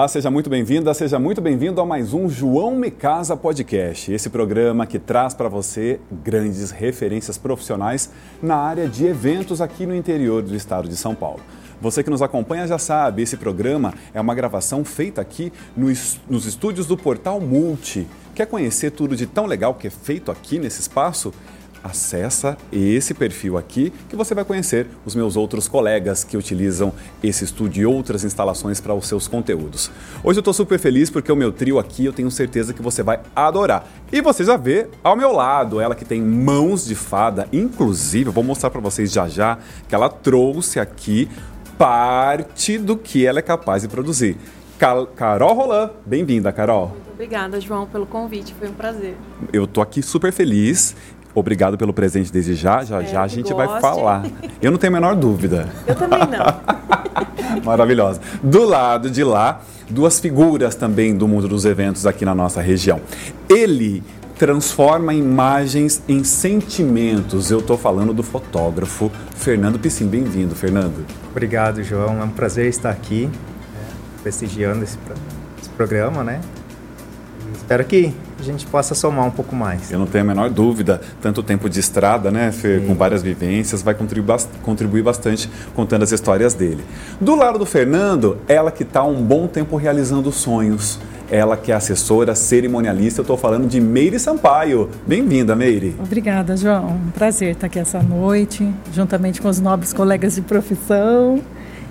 Olá, seja muito bem-vinda, seja muito bem-vindo a mais um João Me Casa Podcast. Esse programa que traz para você grandes referências profissionais na área de eventos aqui no interior do estado de São Paulo. Você que nos acompanha já sabe, esse programa é uma gravação feita aqui nos estúdios do Portal Multi. Quer conhecer tudo de tão legal que é feito aqui nesse espaço? Acessa esse perfil aqui que você vai conhecer os meus outros colegas que utilizam esse estúdio e outras instalações para os seus conteúdos. Hoje eu estou super feliz porque o meu trio aqui eu tenho certeza que você vai adorar. E você já vê ao meu lado ela que tem mãos de fada, inclusive eu vou mostrar para vocês já já que ela trouxe aqui parte do que ela é capaz de produzir. Carol Roland, bem-vinda, Carol. Muito obrigada, João, pelo convite, foi um prazer. Eu tô aqui super feliz Obrigado pelo presente desde já. Já já a gente goste. vai falar. Eu não tenho a menor dúvida. Eu também não. Maravilhosa. Do lado de lá, duas figuras também do mundo dos eventos aqui na nossa região. Ele transforma imagens em sentimentos. Eu estou falando do fotógrafo Fernando Piscin. Bem-vindo, Fernando. Obrigado, João. É um prazer estar aqui, né, prestigiando esse, esse programa, né? Espero que a gente possa somar um pouco mais. Eu não tenho a menor dúvida, tanto tempo de estrada, né, Fer, com várias vivências, vai contribuir, contribuir bastante contando as histórias dele. Do lado do Fernando, ela que está um bom tempo realizando sonhos. Ela que é assessora cerimonialista, eu estou falando de Meire Sampaio. Bem-vinda, Meire. Obrigada, João. Um prazer estar aqui essa noite, juntamente com os nobres colegas de profissão.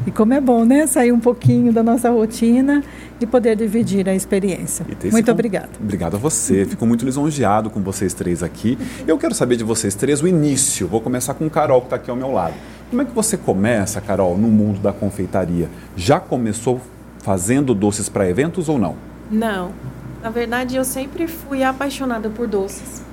E como é bom, né? Sair um pouquinho da nossa rotina e poder dividir a experiência. Muito obrigada. Obrigado a você. Fico muito lisonjeado com vocês três aqui. Eu quero saber de vocês três o início. Vou começar com o Carol, que está aqui ao meu lado. Como é que você começa, Carol, no mundo da confeitaria? Já começou fazendo doces para eventos ou não? Não. Na verdade, eu sempre fui apaixonada por doces.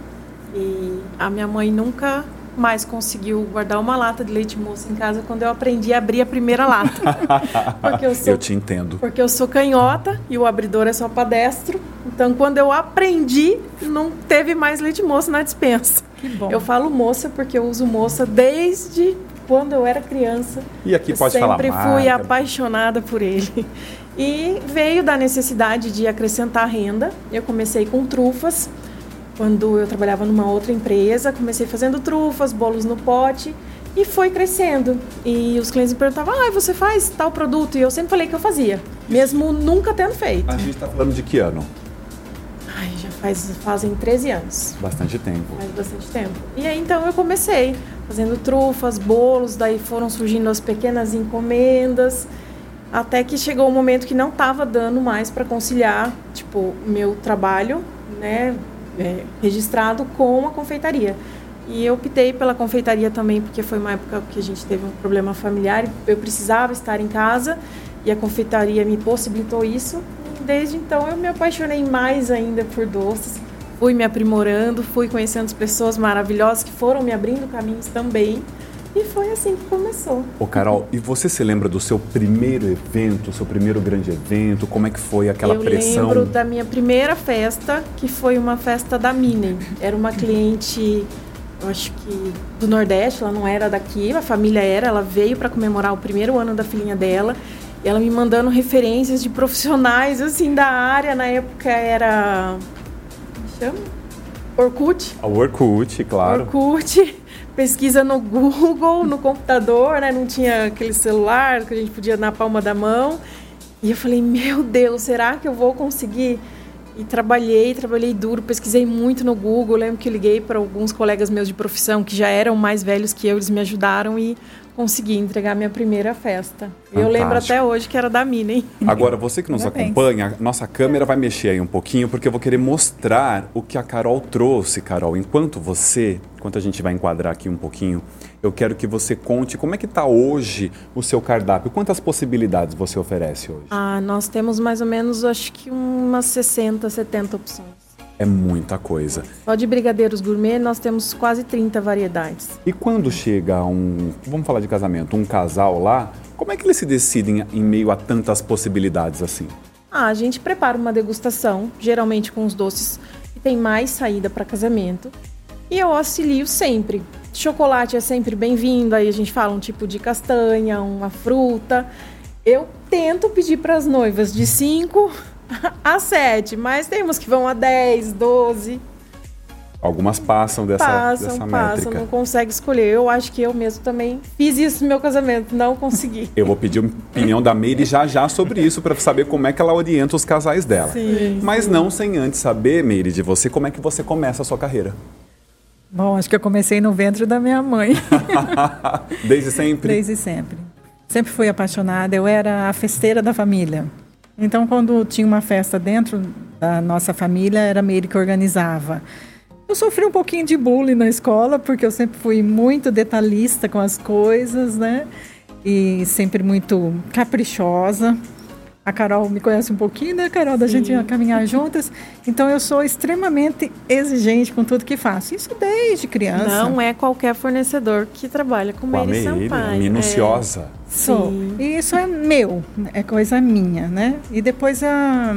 E a minha mãe nunca mais conseguiu guardar uma lata de leite moço em casa quando eu aprendi a abrir a primeira lata. porque eu, sou, eu te entendo. Porque eu sou canhota e o abridor é só para destro. Então, quando eu aprendi, não teve mais leite moço na dispensa. Que bom. Eu falo moça porque eu uso moça desde quando eu era criança. E aqui eu pode sempre falar Sempre fui apaixonada por ele. E veio da necessidade de acrescentar renda. Eu comecei com trufas quando eu trabalhava numa outra empresa, comecei fazendo trufas, bolos no pote e foi crescendo. E os clientes me perguntavam: ah, você faz tal produto? E eu sempre falei que eu fazia, mesmo nunca tendo feito. A gente está falando de que ano? Ai, já faz, fazem 13 anos. Bastante tempo. Faz bastante tempo. E aí então eu comecei fazendo trufas, bolos, daí foram surgindo as pequenas encomendas. Até que chegou o um momento que não estava dando mais para conciliar, tipo, meu trabalho, né, é, registrado com a confeitaria. E eu optei pela confeitaria também, porque foi uma época que a gente teve um problema familiar eu precisava estar em casa e a confeitaria me possibilitou isso. E desde então eu me apaixonei mais ainda por doces, fui me aprimorando, fui conhecendo as pessoas maravilhosas que foram me abrindo caminhos também. E foi assim que começou. Ô Carol, e você se lembra do seu primeiro evento, seu primeiro grande evento? Como é que foi aquela eu pressão? Eu lembro da minha primeira festa, que foi uma festa da Minen. Era uma cliente, eu acho que do Nordeste, ela não era daqui, a família era, ela veio para comemorar o primeiro ano da filhinha dela. E ela me mandando referências de profissionais assim da área, na época era como chama? Orkut. A Orkut, claro. Orkut pesquisa no Google, no computador, né? Não tinha aquele celular que a gente podia na palma da mão. E eu falei, meu Deus, será que eu vou conseguir? E trabalhei, trabalhei duro, pesquisei muito no Google. lembro que liguei para alguns colegas meus de profissão que já eram mais velhos que eu, eles me ajudaram e consegui entregar minha primeira festa. Fantástico. Eu lembro até hoje que era da Mina, hein? Agora, você que nos acompanha, nossa câmera vai mexer aí um pouquinho, porque eu vou querer mostrar o que a Carol trouxe, Carol. Enquanto você, enquanto a gente vai enquadrar aqui um pouquinho, eu quero que você conte como é que está hoje o seu cardápio. Quantas possibilidades você oferece hoje? Ah, nós temos mais ou menos, acho que umas 60, 70 opções. É muita coisa. Só de brigadeiros gourmet nós temos quase 30 variedades. E quando chega um, vamos falar de casamento, um casal lá, como é que eles se decidem em meio a tantas possibilidades assim? Ah, a gente prepara uma degustação, geralmente com os doces que tem mais saída para casamento. E eu auxilio sempre. Chocolate é sempre bem-vindo, aí a gente fala um tipo de castanha, uma fruta. Eu tento pedir para as noivas de 5 a 7, mas temos que vão a 10, 12. Algumas passam dessa, passam, dessa passam, métrica. não consegue escolher. Eu acho que eu mesmo também fiz isso no meu casamento, não consegui. Eu vou pedir a opinião da Meire já já sobre isso para saber como é que ela orienta os casais dela. Sim, Mas sim. não sem antes saber, Meire, de você, como é que você começa a sua carreira. Bom, acho que eu comecei no ventre da minha mãe. Desde sempre? Desde sempre. Sempre fui apaixonada. Eu era a festeira da família. Então, quando tinha uma festa dentro da nossa família, era a Meire que organizava. Eu sofri um pouquinho de bullying na escola, porque eu sempre fui muito detalhista com as coisas, né? E sempre muito caprichosa. A Carol me conhece um pouquinho, né, Carol? Da gente caminhar juntas. Então, eu sou extremamente exigente com tudo que faço. Isso desde criança. Não é qualquer fornecedor que trabalha com, Com Meire Meire, Sampaio. minuciosa. É. Sou. Sim. E isso é meu, é coisa minha, né? E depois a,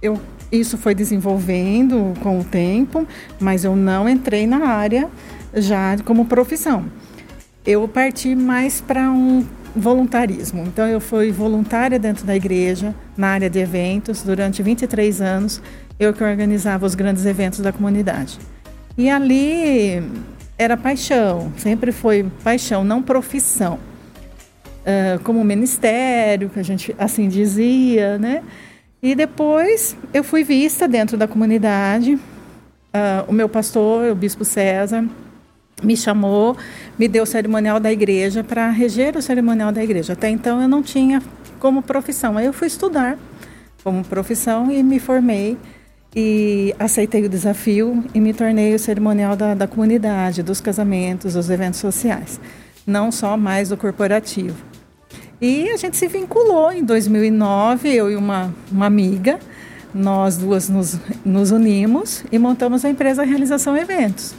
eu, isso foi desenvolvendo com o tempo, mas eu não entrei na área já como profissão. Eu parti mais para um voluntarismo. Então eu fui voluntária dentro da igreja, na área de eventos, durante 23 anos, eu que organizava os grandes eventos da comunidade. E ali era paixão, sempre foi paixão, não profissão. Ah, como ministério, que a gente assim dizia, né? E depois eu fui vista dentro da comunidade. Ah, o meu pastor, o bispo César, me chamou, me deu o cerimonial da igreja para reger o cerimonial da igreja. Até então eu não tinha como profissão. Aí eu fui estudar como profissão e me formei e aceitei o desafio e me tornei o cerimonial da, da comunidade, dos casamentos, dos eventos sociais, não só mais do corporativo. E a gente se vinculou em 2009, eu e uma, uma amiga, nós duas nos, nos unimos e montamos a empresa Realização Eventos.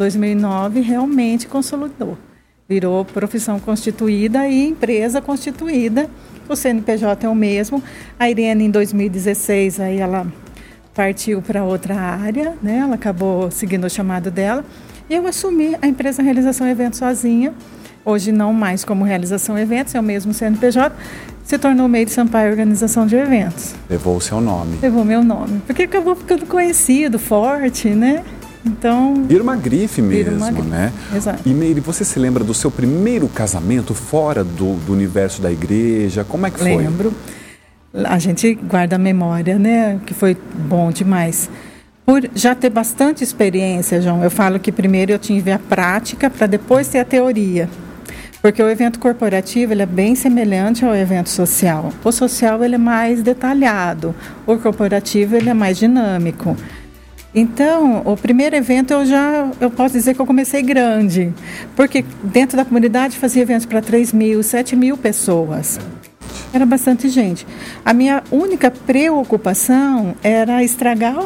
2009 realmente consolidou, virou profissão constituída e empresa constituída. O CNPJ é o mesmo. A Irene em 2016 aí ela partiu para outra área, né? Ela acabou seguindo o chamado dela. E eu assumi a empresa Realização Eventos sozinha. Hoje não mais como Realização Eventos, é o mesmo CNPJ. Se tornou meio de Sampaio Organização de Eventos. Levou o seu nome. Levou meu nome. Porque acabou ficando conhecido, forte, né? Então. Vira uma grife mesmo, uma grife. né? Exato. E Meire, você se lembra do seu primeiro casamento fora do, do universo da igreja? Como é que foi? Lembro. A gente guarda a memória, né? Que foi bom demais. Por já ter bastante experiência, João, eu falo que primeiro eu tive a prática para depois ter a teoria. Porque o evento corporativo ele é bem semelhante ao evento social. O social ele é mais detalhado, o corporativo ele é mais dinâmico. Então, o primeiro evento eu já eu posso dizer que eu comecei grande, porque dentro da comunidade fazia eventos para 3 mil, 7 mil pessoas. Era bastante gente. A minha única preocupação era estragar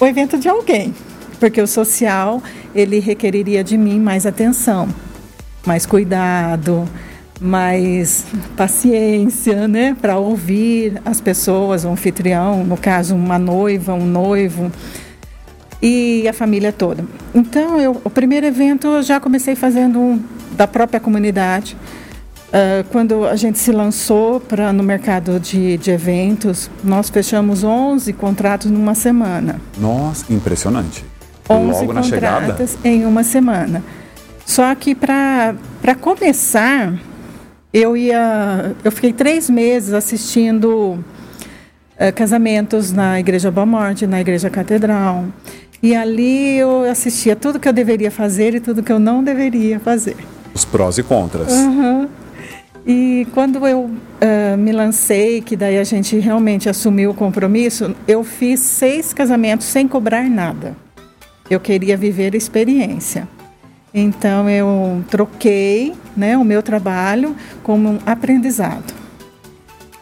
o, evento de alguém, porque o social ele requeriria de mim mais atenção, mais cuidado, mais paciência, né, para ouvir as pessoas, o anfitrião, no caso uma noiva, um noivo e a família toda. Então, eu, o primeiro evento eu já comecei fazendo um da própria comunidade. Ah, quando a gente se lançou pra, no mercado de, de eventos, nós fechamos 11 contratos numa semana. Nossa, impressionante. 11 Logo na chegada? contratos em uma semana. Só que para começar, eu ia. Eu fiquei três meses assistindo eh, casamentos na Igreja Boa Morte, na Igreja Catedral. E ali eu assistia tudo que eu deveria fazer e tudo que eu não deveria fazer. Os prós e contras. Aham. E quando eu ah, me lancei, que daí a gente realmente assumiu o compromisso, eu fiz seis casamentos sem cobrar nada. Eu queria viver a experiência. Então eu troquei né, o meu trabalho como um aprendizado.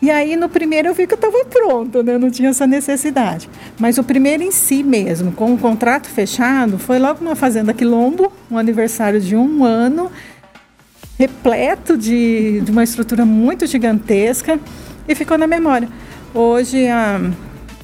E aí no primeiro eu vi que eu estava pronta, né? não tinha essa necessidade. Mas o primeiro em si mesmo, com o contrato fechado, foi logo numa fazenda Quilombo, um aniversário de um ano, repleto de, de uma estrutura muito gigantesca e ficou na memória. Hoje a,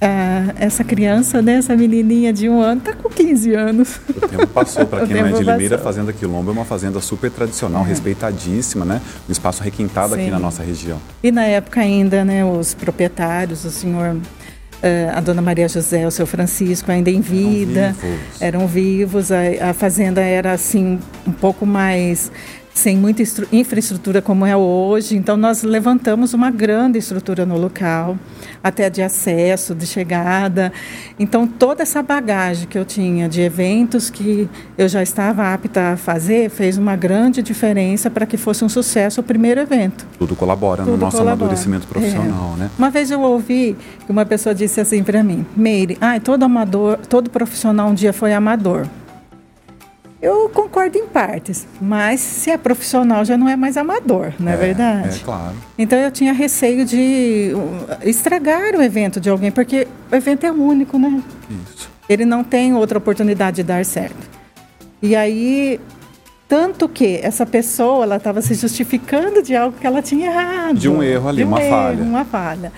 ah, essa criança, né, essa menininha de um ano, está com 15 anos. O tempo passou. Para quem não é de Limeira, a Fazenda Quilombo é uma fazenda super tradicional, é. respeitadíssima, né? Um espaço requintado Sim. aqui na nossa região. E na época ainda, né, os proprietários, o senhor Uh, a dona Maria José, o seu Francisco, ainda em vida, eram vivos. Eram vivos. A, a, fazenda era assim um pouco mais sem muita infraestrutura como é hoje. Então, nós levantamos uma grande estrutura no local, até de acesso, de chegada. Então, toda essa bagagem que eu tinha de eventos que eu já estava apta a fazer fez uma grande diferença para que fosse um sucesso o primeiro evento. Tudo colabora Tudo no nosso colabora. amadurecimento profissional, é. né? Uma vez eu ouvi que uma pessoa disse assim para mim: Meire, ah, todo amador, todo profissional um dia foi amador. Eu concordo em partes, mas se é profissional já não é mais amador, não é, é verdade? É, claro. Então eu tinha receio de uh, estragar o evento de alguém, porque o evento é único, né? Isso. Ele não tem outra oportunidade de dar certo. E aí, tanto que essa pessoa, ela estava se justificando de algo que ela tinha errado. De um erro ali, um uma erro, falha. Uma falha.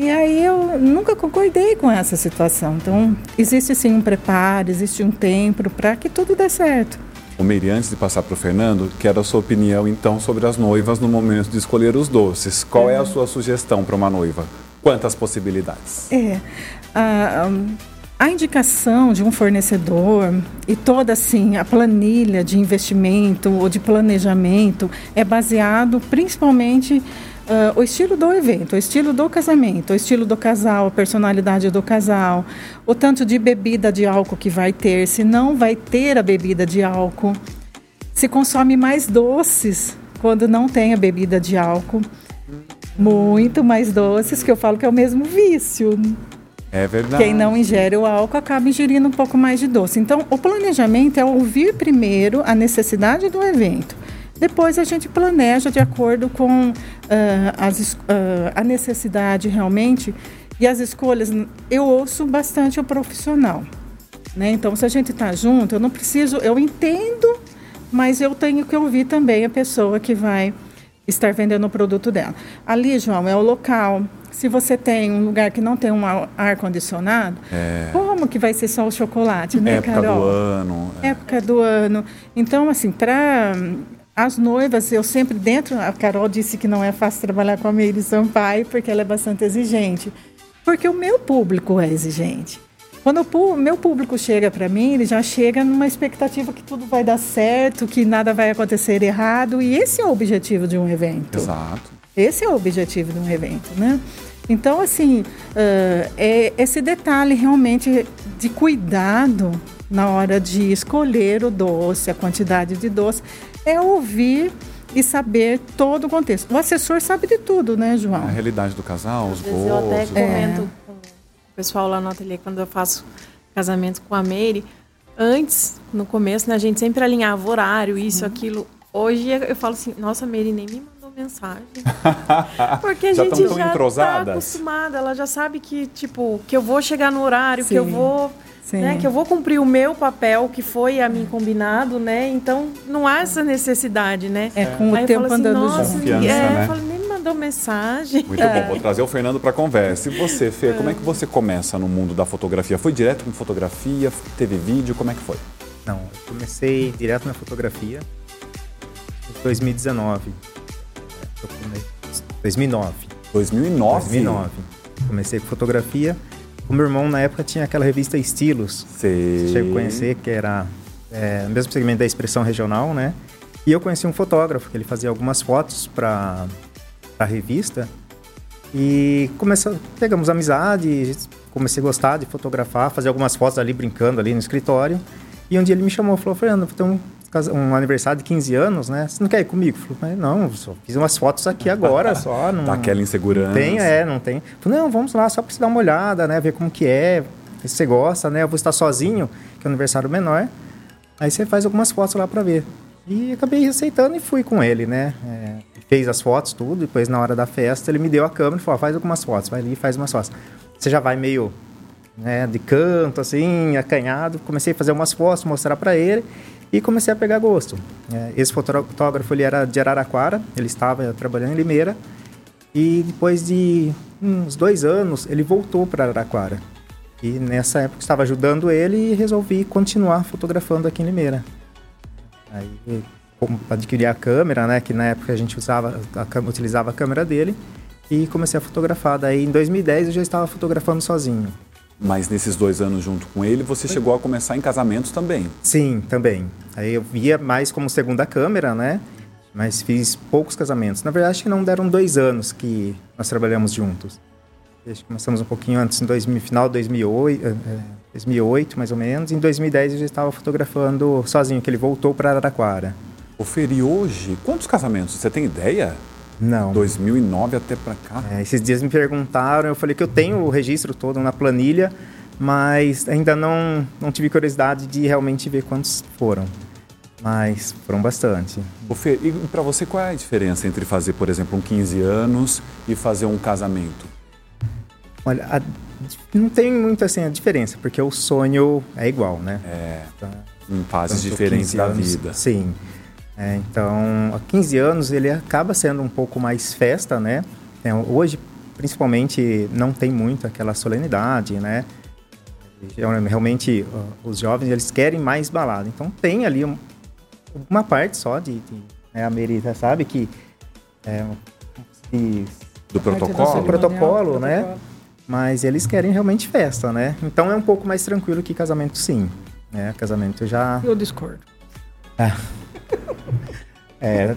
E aí eu nunca concordei com essa situação. Então, existe sim um preparo, existe um tempo para que tudo dê certo. O Meire, antes de passar para o Fernando, quero a sua opinião então sobre as noivas no momento de escolher os doces. Qual é, é a sua sugestão para uma noiva? Quantas possibilidades? É. A, a indicação de um fornecedor e toda assim a planilha de investimento ou de planejamento é baseado principalmente Uh, o estilo do evento, o estilo do casamento, o estilo do casal, a personalidade do casal, o tanto de bebida de álcool que vai ter, se não vai ter a bebida de álcool, se consome mais doces quando não tem a bebida de álcool, muito mais doces, que eu falo que é o mesmo vício. É verdade. Quem não ingere o álcool acaba ingerindo um pouco mais de doce. Então, o planejamento é ouvir primeiro a necessidade do evento depois a gente planeja de acordo com as, uh, a necessidade realmente e as escolhas. Eu ouço bastante o profissional. Né? Então, se a gente está junto, eu não preciso, eu entendo, mas eu tenho que ouvir também a pessoa que vai estar vendendo o produto dela. Ali, João, é o local. Se você tem um lugar que não tem um ar condicionado, é. como que vai ser só o chocolate, né, Época Carol? do ano. É. Época do ano. Então, assim, para as noivas, eu sempre dentro, a Carol disse que não é fácil trabalhar com a Meire Sampaio, porque ela é bastante exigente. Porque o meu público é exigente. Quando o meu público chega para mim, ele já chega numa expectativa que tudo vai dar certo, que nada vai acontecer errado, e esse é o objetivo de um evento. Exato. Esse é o objetivo de um evento, né? Então, assim, uh, é esse detalhe realmente de cuidado na hora de escolher o doce, a quantidade de doce, é ouvir e saber todo o contexto. O assessor sabe de tudo, né, João? A realidade do casal, os gostos. Eu até comento é. com o pessoal lá no ateliê quando eu faço casamento com a Meire. Antes, no começo, né, a gente sempre alinhava horário, isso, uhum. aquilo. Hoje eu falo assim, nossa, Meire nem me mandou mensagem. Porque a gente já está acostumada, ela já sabe que, tipo, que eu vou chegar no horário, Sim. que eu vou né? Que eu vou cumprir o meu papel, que foi a mim combinado, né? Então não há essa necessidade, né? É, com Aí o tempo assim, andando junto. É, né? eu falei, nem me mandou mensagem. Muito é. bom, vou trazer o Fernando para a conversa. E você, Fê, é. como é que você começa no mundo da fotografia? Foi direto com fotografia? Teve vídeo? Como é que foi? Não, eu comecei direto na fotografia em 2019. 2009. 2009? 2009. Comecei com fotografia. O meu irmão, na época, tinha aquela revista Estilos. Sei. Você chegou a conhecer, que era é, o mesmo segmento da expressão regional, né? E eu conheci um fotógrafo, que ele fazia algumas fotos para a revista. E começou, pegamos amizade, comecei a gostar de fotografar, fazer algumas fotos ali, brincando ali no escritório. E um dia ele me chamou, falou, Fernando, tem um um aniversário de 15 anos, né? Você não quer ir comigo? Eu falei, não, só fiz umas fotos aqui agora, só. Não, tá aquela insegurança. Tem, é, não tem. Falei, não, vamos lá só para você dar uma olhada, né? Ver como que é, se você gosta, né? Eu vou estar sozinho, que é um aniversário menor. Aí você faz algumas fotos lá para ver. E acabei aceitando e fui com ele, né? É, fez as fotos, tudo. Depois, na hora da festa, ele me deu a câmera e falou, faz algumas fotos. Vai ali e faz umas fotos. Você já vai meio né, de canto, assim, acanhado. Comecei a fazer umas fotos, mostrar para ele. E comecei a pegar gosto. É, esse fotógrafo ele era de Araraquara, ele estava trabalhando em Limeira. E depois de uns dois anos, ele voltou para Araraquara. E nessa época estava ajudando ele e resolvi continuar fotografando aqui em Limeira. Aí adquiri a câmera, né? Que na época a gente usava, a, utilizava a câmera dele e comecei a fotografar. Daí em 2010 eu já estava fotografando sozinho. Mas nesses dois anos junto com ele, você chegou a começar em casamentos também? Sim, também. Aí eu via mais como segunda câmera, né? Mas fiz poucos casamentos. Na verdade, acho que não deram dois anos que nós trabalhamos juntos. Acho que começamos um pouquinho antes, em 2000, final de 2008, 2008, mais ou menos. Em 2010 eu já estava fotografando sozinho, que ele voltou para Araraquara. O Feri, hoje, quantos casamentos? Você tem ideia? Não. 2009 até para cá? É, esses dias me perguntaram, eu falei que eu tenho o registro todo na planilha, mas ainda não, não tive curiosidade de realmente ver quantos foram. Mas foram bastante. O Fer, e para você qual é a diferença entre fazer, por exemplo, um 15 anos e fazer um casamento? Olha, a, não tem muito assim a diferença, porque o sonho é igual, né? É. Tá, em fases diferentes da vida. Sim. É, então, há 15 anos ele acaba sendo um pouco mais festa, né? É, hoje, principalmente, não tem muito aquela solenidade, né? Realmente, os jovens, eles querem mais balada. Então, tem ali um, uma parte só de... de né? A Merita sabe que... É, do protocolo? Do protocolo, né? Mas eles querem realmente festa, né? Então, é um pouco mais tranquilo que casamento, sim. Né? Casamento já... Eu discordo. Ah. É,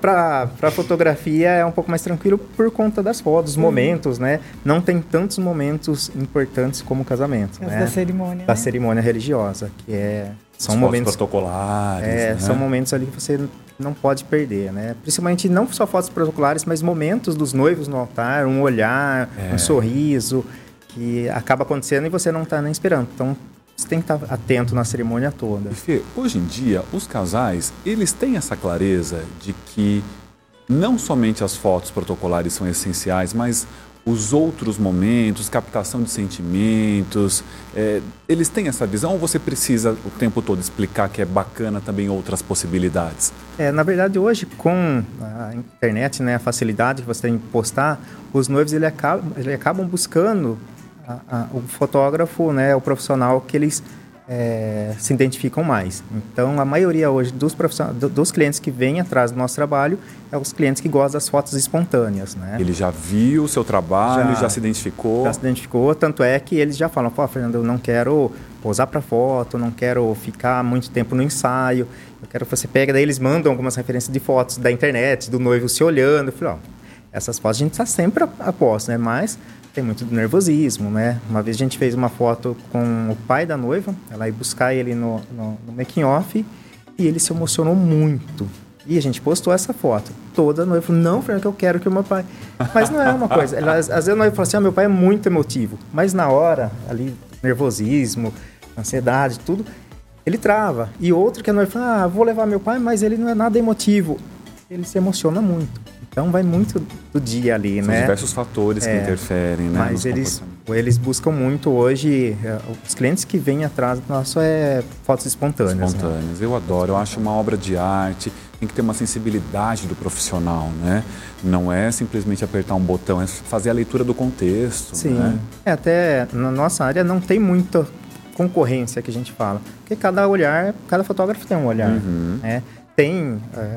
para fotografia é um pouco mais tranquilo por conta das fotos, uhum. momentos, né? Não tem tantos momentos importantes como o casamento, As né? Da cerimônia. Da né? cerimônia religiosa, que é são Os momentos protocolares. É, né? são momentos ali que você não pode perder, né? Principalmente não só fotos protocolares, mas momentos dos noivos no altar, um olhar, é. um sorriso que acaba acontecendo e você não está nem esperando. Então você tem que estar atento na cerimônia toda. Fê, hoje em dia, os casais, eles têm essa clareza de que não somente as fotos protocolares são essenciais, mas os outros momentos, captação de sentimentos, é, eles têm essa visão ou você precisa o tempo todo explicar que é bacana também outras possibilidades? É, na verdade, hoje, com a internet, né, a facilidade que você tem de postar, os noivos ele acabam, ele acabam buscando a, a, o fotógrafo, né, o profissional que eles é, se identificam mais. Então, a maioria hoje dos, dos clientes que vêm atrás do nosso trabalho é os clientes que gostam das fotos espontâneas, né? Ele já viu o seu trabalho, já, já se identificou? Já se identificou, tanto é que eles já falam, pô, Fernando, eu não quero posar para foto, não quero ficar muito tempo no ensaio, eu quero que você pegue, daí eles mandam algumas referências de fotos da internet, do noivo se olhando, eu falei, ó, essas fotos a gente está sempre a, a posto, né? Mas tem muito nervosismo, né? Uma vez a gente fez uma foto com o pai da noiva, ela ia buscar ele no, no, no making off e ele se emocionou muito. E a gente postou essa foto. Toda noiva falou, não, Fernando, que eu quero que o meu pai... Mas não é uma coisa. Ela, às vezes a noiva fala assim, ah, meu pai é muito emotivo. Mas na hora, ali, nervosismo, ansiedade, tudo, ele trava. E outro que a noiva fala, ah, vou levar meu pai, mas ele não é nada emotivo. Ele se emociona muito. Então vai muito do dia ali, São né? diversos fatores é, que interferem, né? Mas eles, eles buscam muito hoje, é, os clientes que vêm atrás do nosso é fotos espontâneas. Né? Espontâneas, né? eu adoro, eu acho uma obra de arte, tem que ter uma sensibilidade do profissional, né? Não é simplesmente apertar um botão, é fazer a leitura do contexto. Sim, né? é, até na nossa área não tem muita concorrência que a gente fala, porque cada olhar, cada fotógrafo tem um olhar, uhum. né? Tem é,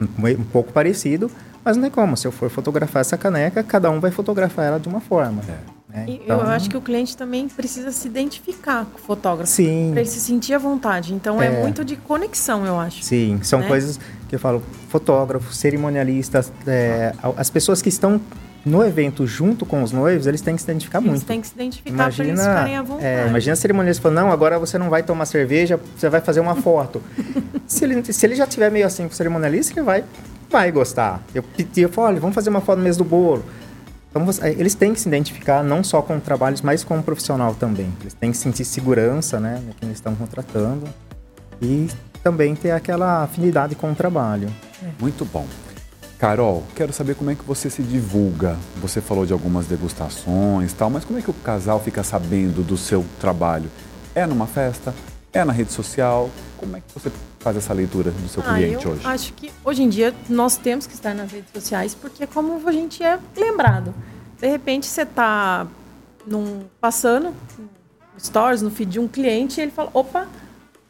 um pouco parecido, mas não é como. Se eu for fotografar essa caneca, cada um vai fotografar ela de uma forma. É. Né? Então, eu acho que o cliente também precisa se identificar com o fotógrafo. Sim. Para ele se sentir à vontade. Então é, é muito de conexão, eu acho. Sim, são né? coisas que eu falo, fotógrafos, cerimonialistas, é, as pessoas que estão no evento junto com os noivos, eles têm que se identificar eles muito. Eles têm que se identificar para eles ficarem à vontade. É, imagina a cerimonialista falando, não, agora você não vai tomar cerveja, você vai fazer uma foto. se, ele, se ele já tiver meio assim com o cerimonialista, ele vai vai gostar. Eu pedi, eu falei, olha, vamos fazer uma foto no mês do bolo. Então, você, eles têm que se identificar não só com trabalhos, mas com o profissional também. Eles têm que sentir segurança, né, no que eles estão contratando e também ter aquela afinidade com o trabalho. É. Muito bom. Carol, quero saber como é que você se divulga. Você falou de algumas degustações, tal, mas como é que o casal fica sabendo do seu trabalho? É numa festa? É na rede social? Como é que você faz essa leitura do seu Ah, cliente eu hoje? acho que hoje em dia nós temos que estar nas redes sociais porque é como a gente é lembrado. De repente você está num, passando no stories, no feed de um cliente e ele fala, opa,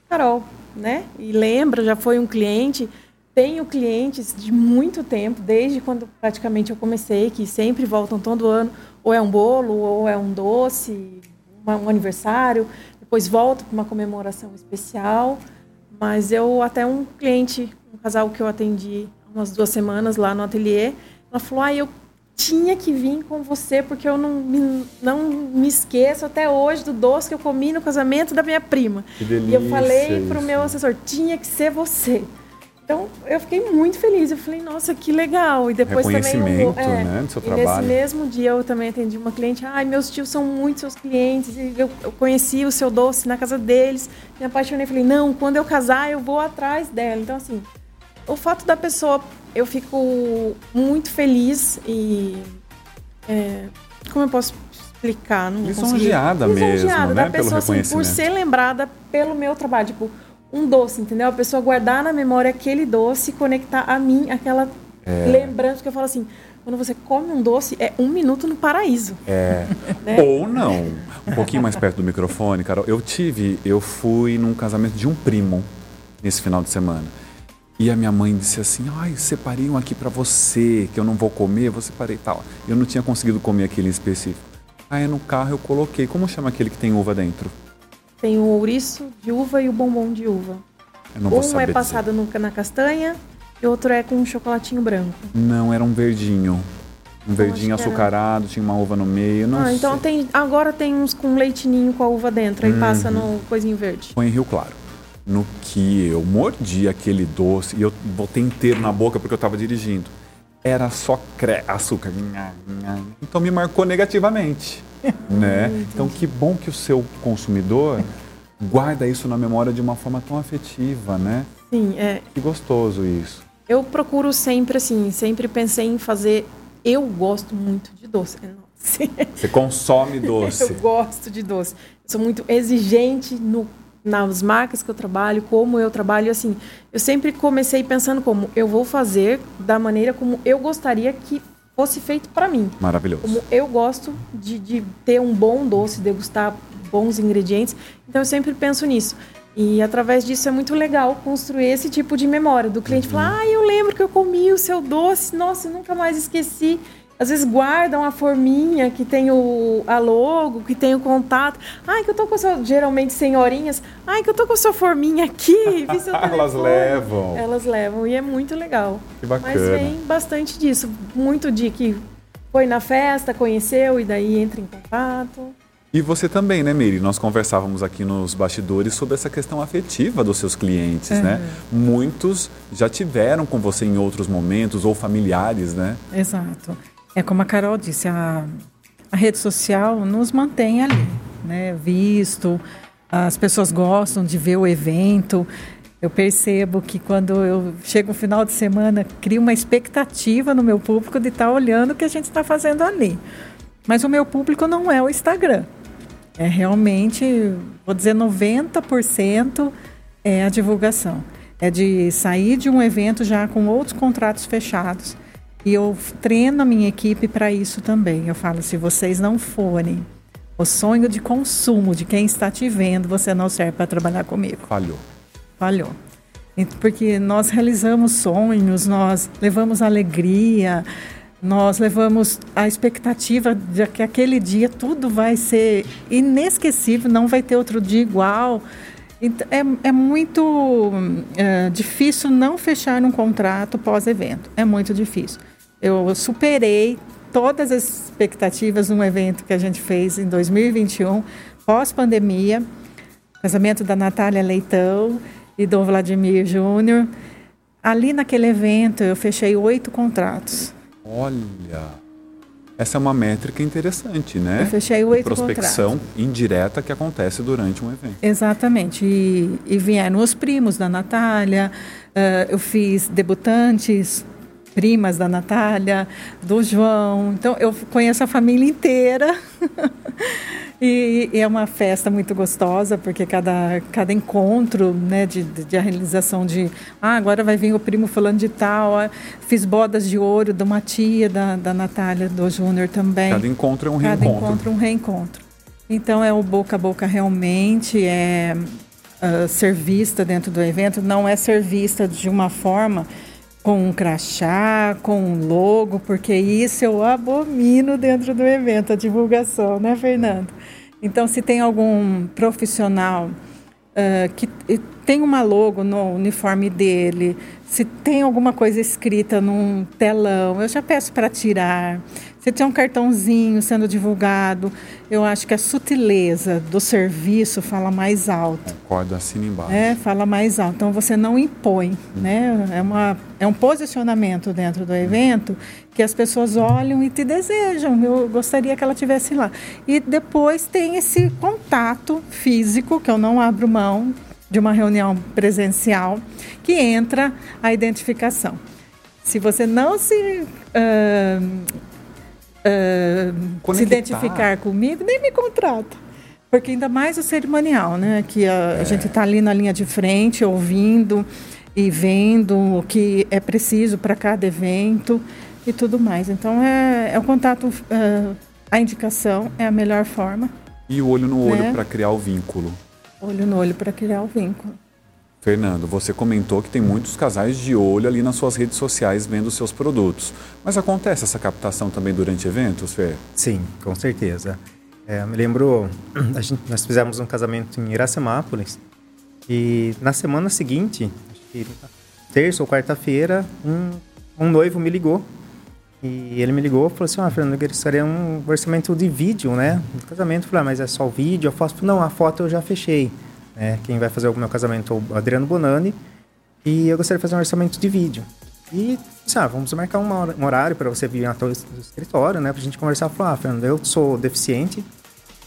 Carol, né? E lembra, já foi um cliente. Tenho clientes de muito tempo, desde quando praticamente eu comecei, que sempre voltam todo ano, ou é um bolo, ou é um doce, um aniversário, depois volta para uma comemoração especial. Mas eu, até um cliente, um casal que eu atendi há umas duas semanas lá no ateliê, ela falou: ah, eu tinha que vir com você porque eu não me, não me esqueço até hoje do doce que eu comi no casamento da minha prima. Que e eu delícia falei para o meu assessor: tinha que ser você. Então eu fiquei muito feliz. Eu falei: nossa, que legal. E depois também. Reconhecimento, o- é, né, do seu e trabalho. Nesse mesmo dia eu também atendi uma cliente. Ai, meus tios são muito seus clientes. e Eu, eu conheci o seu doce na casa deles. Me apaixonei. Falei, não, quando eu casar, eu vou atrás dela. Então, assim, o fato da pessoa, eu fico muito feliz e. é, como eu posso explicar? Não. Lisonjeada mesmo, Lisonjeada né? da Pelo pessoa, assim, por ser lembrada pelo meu trabalho. Tipo, um doce, entendeu? A pessoa guardar na memória aquele doce e conectar a mim aquela É. lembrança. Que eu falo assim, quando você come um doce, é um minuto no paraíso. É. Né? Ou não. Um pouquinho mais perto do microfone, Carol. Eu tive, eu fui num casamento de um primo nesse final de semana. E a minha mãe disse assim: Ai, separei um aqui pra você, que eu não vou comer, vou separei e tal. Eu não tinha conseguido comer aquele em específico. Aí no carro eu coloquei. Como chama aquele que tem uva dentro? Tem o ouriço de uva e o bombom de uva. Um é passado no- na castanha e outro é com um chocolatinho branco. Não, era um verdinho. Um verdinho acho que era- açucarado, tinha uma uva no meio. Não ah, então sei. tem. Agora tem uns com leitinho com a uva dentro. Aí passa Uhum. no coisinho verde. Foi em Rio Claro. No que eu mordi aquele doce e eu botei inteiro na boca porque eu estava dirigindo. Era só cre... açúcar. Então me marcou negativamente. né? Então que bom que o seu consumidor guarda isso na memória de uma forma tão afetiva, né? Sim, é. Que gostoso isso. Eu procuro sempre, assim, sempre pensei em fazer. Eu gosto muito de doce. É, Nossa. Você consome doce. Eu gosto de doce. Eu sou muito exigente no, nas marcas que eu trabalho, como eu trabalho. Assim, eu sempre comecei pensando como eu vou fazer da maneira como eu gostaria que fosse feito para mim. Maravilhoso. Como eu gosto de, de ter um bom doce, degustar bons ingredientes. Então eu sempre penso nisso. E através disso é muito legal construir esse tipo de memória do cliente falar: "Ah, eu lembro que eu comi o seu doce, nossa, eu nunca mais esqueci". Às vezes guardam a forminha que tem o a logo, que tem o contato. Ai, que eu tô com a sua, geralmente senhorinhas. Ai, que eu tô com a sua forminha aqui. Elas telefone." levam. Elas levam e é muito legal. Que bacana. Mas vem bastante disso. Muito de que foi na festa, conheceu e daí entra em contato. E você também, né, Meire? Nós conversávamos aqui nos bastidores sobre essa questão afetiva dos seus clientes, né? Muitos já tiveram com você em outros momentos, ou familiares, né? Exato. É como a Carol disse, a, a rede social nos mantém ali, né? Visto, as pessoas gostam de ver o evento. Eu percebo que quando eu chego no final de semana, crio uma expectativa no meu público de estar olhando o que a gente está fazendo ali. Mas o meu público não é o Instagram. É realmente, vou dizer, 90% é a divulgação. É de sair de um evento já com outros contratos fechados. E eu treino a minha equipe para isso também. Eu falo, se vocês não forem o sonho de consumo de quem está te vendo, você não serve para trabalhar comigo. Falhou. Falhou. Porque nós realizamos sonhos, nós levamos alegria, nós levamos a expectativa de que aquele dia tudo vai ser inesquecível, não vai ter outro dia igual. É, é muito é, difícil não fechar um contrato pós-evento. É muito difícil. Eu superei todas as expectativas num evento que a gente fez em 2021, pós-pandemia. Casamento da Natália Leitão e do Vladimir Júnior. Ali naquele evento eu fechei oito contratos. Olha, essa é uma métrica interessante, né? Eu fechei oito Prospecção indireta que acontece durante um evento. Exatamente. E, e vieram os primos da Natália, eh, eu fiz debutantes, primas da Natália, do João. Então eu conheço a família inteira. E, e, é uma festa muito gostosa, porque cada, cada encontro né, de, de, de, realização de ah, agora vai vir o primo falando de tal, fiz bodas de ouro de uma tia da, da Natália, do Júnior também. Cada encontro é um cada reencontro. Cada encontro é um reencontro. Então é o boca a boca realmente, é uh, ser vista dentro do evento, não é ser vista de uma forma com um crachá, com um logo, porque isso eu abomino dentro do evento, a divulgação, né, Fernando? Então, se tem algum profissional uh, que tem uma logo no uniforme dele, se tem alguma coisa escrita num telão, eu já peço para tirar. Se tem um cartãozinho sendo divulgado, eu acho que a sutileza do serviço fala mais alto. Concordo, assina embaixo. É, fala mais alto. Então você não impõe, né? É, uma, é um posicionamento dentro do evento que as pessoas olham e te desejam. Eu gostaria que ela tivesse lá. E depois tem esse contato físico, que eu não abro mão de uma reunião presencial, que entra a identificação. Se você não se uh, uh, se identificar comigo, nem me contrata. Porque ainda mais o cerimonial, né? Que a, é. a gente está ali na linha de frente, ouvindo e vendo o que é preciso para cada evento e tudo mais. Então, é, é o contato, uh, a indicação é a melhor forma. E o olho no olho né? para criar o vínculo. Olho no olho para criar o vínculo. Fernando, você comentou que tem muitos casais de olho ali nas suas redes sociais vendo seus produtos. Mas acontece essa captação também durante eventos, Fer? Sim, com certeza. É, me lembro, gente, nós fizemos um casamento em Iracemápolis e na semana seguinte, terça ou quarta-feira, um, um, noivo me ligou. E ele me ligou e falou assim, ah, Fernando, eu gostaria um orçamento de vídeo, né? Do casamento. Eu falei, ah, mas é só o vídeo, a foto? Não, a foto eu já fechei. Né? Quem vai fazer o meu casamento é o Adriano Bonani. E eu gostaria de fazer um orçamento de vídeo. E, ah, vamos marcar um horário para você vir até o escritório, né? Pra gente conversar. Falar, ah, Fernando, eu sou deficiente,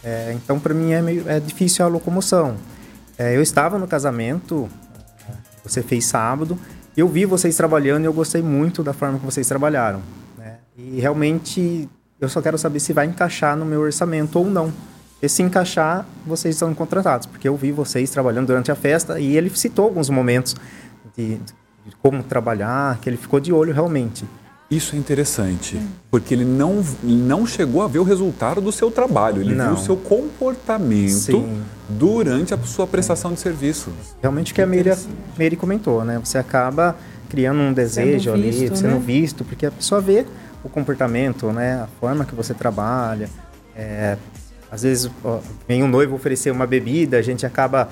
é, então para mim é, meio, é difícil a locomoção. É, eu estava no casamento, você fez sábado, eu vi vocês trabalhando e eu gostei muito da forma que vocês trabalharam. E realmente eu só quero saber se vai encaixar no meu orçamento ou não. E se encaixar, vocês são contratados, porque eu vi vocês trabalhando durante a festa e ele citou alguns momentos de, de como trabalhar, que ele ficou de olho realmente. Isso é interessante, porque ele não, não chegou a ver o resultado do seu trabalho, ele não. viu o seu comportamento Sim. durante a sua prestação de serviço. Realmente o que a Meire, Meire comentou, né? Você acaba criando um desejo sendo visto, ali, sendo né? visto, porque a pessoa vê o comportamento, né? A forma que você trabalha, é, às vezes ó, vem um noivo oferecer uma bebida, a gente acaba.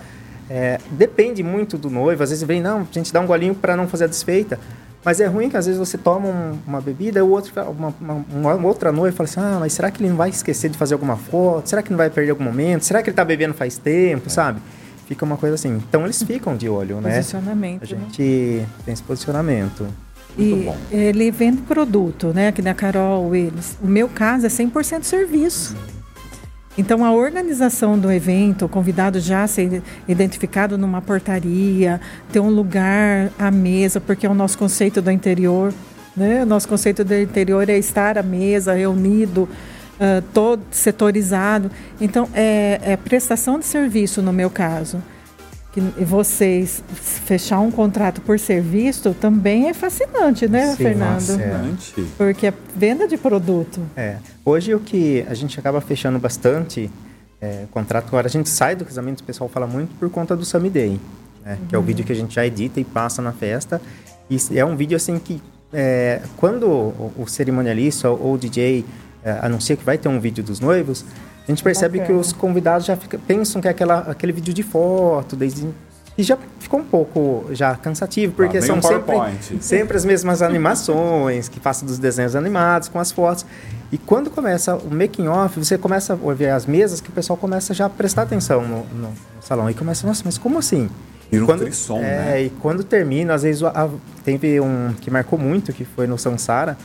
É, depende muito do noivo, às vezes vem, não, a gente dá um golinho para não fazer a desfeita. Mas é ruim que às vezes você toma um, uma bebida e o outro, uma, uma, uma, outra noiva fala assim: ah, mas será que ele não vai esquecer de fazer alguma foto? Será que não vai perder algum momento? Será que ele está bebendo faz tempo, é. sabe? Fica uma coisa assim. Então eles ficam de olho, né? Posicionamento. A né? gente né? tem esse posicionamento. Muito e bom. ele vende produto, né? Aqui da Carol Willis. O meu caso é 100% serviço. Então, a organização do evento, o convidado já ser identificado numa portaria, ter um lugar à mesa, porque é o nosso conceito do interior. Né? O nosso conceito do interior é estar à mesa, reunido, uh, todo setorizado. Então, é, é prestação de serviço, no meu caso que vocês fechar um contrato por serviço também é fascinante, né, Sim, Fernando? Fascinante. Porque é venda de produto. É. Hoje o que a gente acaba fechando bastante é, contrato agora a gente sai do casamento, o pessoal fala muito por conta do Summy Day, né? uhum. que é o vídeo que a gente já edita e passa na festa. E é um vídeo assim que é, quando o, o cerimonialista ou o DJ é, anuncia que vai ter um vídeo dos noivos, a gente percebe Bacana. que os convidados já fica, pensam que é aquela, aquele vídeo de foto, desde e já ficou um pouco já cansativo, porque ah, são sempre, sempre as mesmas animações, que passam dos desenhos animados com as fotos. E quando começa o making off, você começa a ver as mesas que o pessoal começa já a prestar atenção no, no, salão. E começa, nossa, mas como assim? E quando, frisson, é, né? E quando termina, às vezes a, teve um que marcou muito, que foi no Sansara,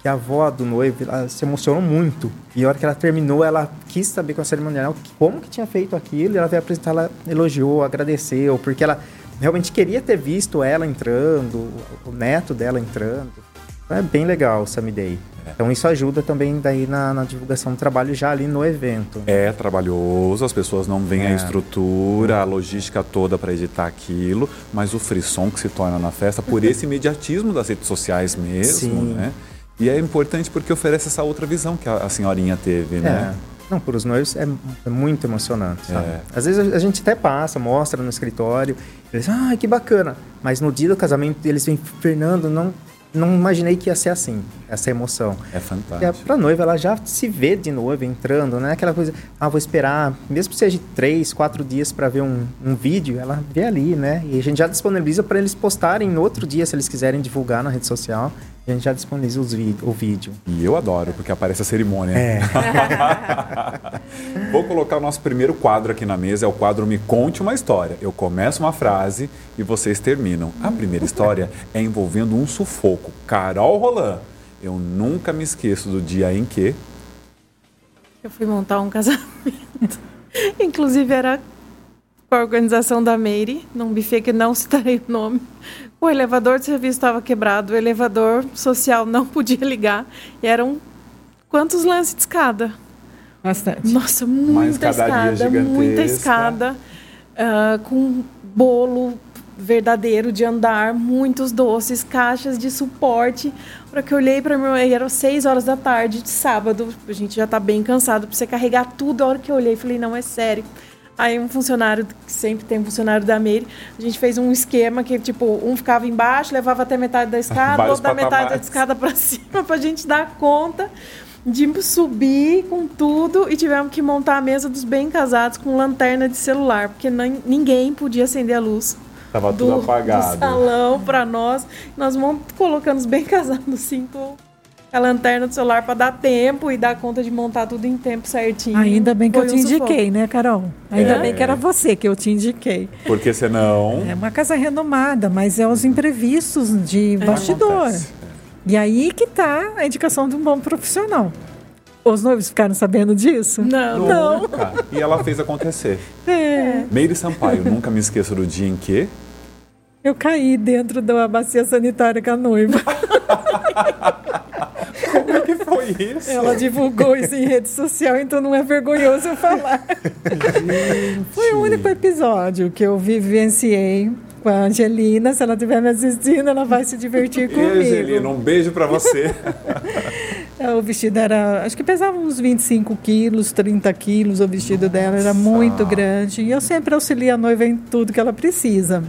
que a avó do noivo se emocionou muito. E a hora que ela terminou, ela quis saber com a cerimonial como que tinha feito aquilo. E ela veio apresentar, ela elogiou, agradeceu, porque ela realmente queria ter visto ela entrando, o neto dela entrando. É bem legal o Sami Day. É. Então isso ajuda também daí na, na, divulgação do trabalho já ali no evento. É trabalhoso, as pessoas não veem é. a estrutura, a logística toda para editar aquilo, mas o frisson que se torna na festa por esse imediatismo das redes sociais mesmo, Sim. né? E é importante porque oferece essa outra visão que a, senhorinha teve, né? É. Não, para os noivos é, é, muito emocionante? É. Às vezes a gente até passa, mostra no escritório, eles, ah, que bacana. Mas no dia do casamento eles vêm, Fernando, não, não imaginei que ia ser assim, essa emoção. É fantástico. Para a noiva, ela já se vê de noiva entrando, né? Aquela coisa, ah, vou esperar, mesmo que seja três, quatro dias para ver um, um vídeo, ela vê ali, né? E a gente já disponibiliza para eles postarem no outro dia, se eles quiserem divulgar na rede social. A gente já disponibiliza os o vídeo. E eu adoro, porque aparece a cerimônia. É. Vou colocar o nosso primeiro quadro aqui na mesa, é o quadro Me Conte uma História. Eu começo uma frase e vocês terminam. A primeira história é envolvendo um sufoco. Carol Roland, eu nunca me esqueço do dia em que... Eu fui montar um casamento. Inclusive era com a organização da Meire, num buffet que não citarei o nome. O elevador de serviço estava quebrado, o elevador social não podia ligar. E eram quantos lances de escada? Bastante. Nossa, muita escada, muita escada. Uh, com bolo verdadeiro de andar, muitos doces, caixas de suporte. Na hora que eu olhei para mim, eram seis horas da tarde de sábado. A gente já está bem cansado para você carregar tudo. A hora que eu olhei, falei, não, é sério. Aí um funcionário, que sempre tem um funcionário da Meire, a gente fez um esquema que, tipo, um ficava embaixo, levava até metade da escada, outro da metade da escada para cima, para a gente dar conta de subir com tudo e tivemos que montar a mesa dos bem casados com lanterna de celular, porque nem, ninguém podia acender a luz. Tava do, tudo apagado. Do salão para nós. Nós vamos colocando os bem casados assim, com a lanterna do celular para dar tempo e dar conta de montar tudo em tempo certinho. Ainda bem que Foi eu te um indiquei, sufoco. né, Carol? Ainda é. bem que era você que eu te indiquei. Porque senão. É uma casa renomada, mas é os imprevistos de é. bastidor. E aí que tá a indicação de um bom profissional. Os noivos ficaram sabendo disso? Não. Não. E ela fez acontecer. É. Meire Sampaio, nunca me esqueço do dia em que. Eu caí dentro da bacia sanitária com a noiva. Como é que foi isso? Ela divulgou isso em rede social, então não é vergonhoso eu falar. Foi o único episódio que eu vivenciei com a Angelina. Se ela estiver me assistindo, ela vai se divertir comigo. E Angelina, um beijo para você. O vestido era, acho que pesava uns 25 quilos, 30 quilos. O vestido Nossa. dela era muito grande. E eu sempre auxilio a noiva em tudo que ela precisa.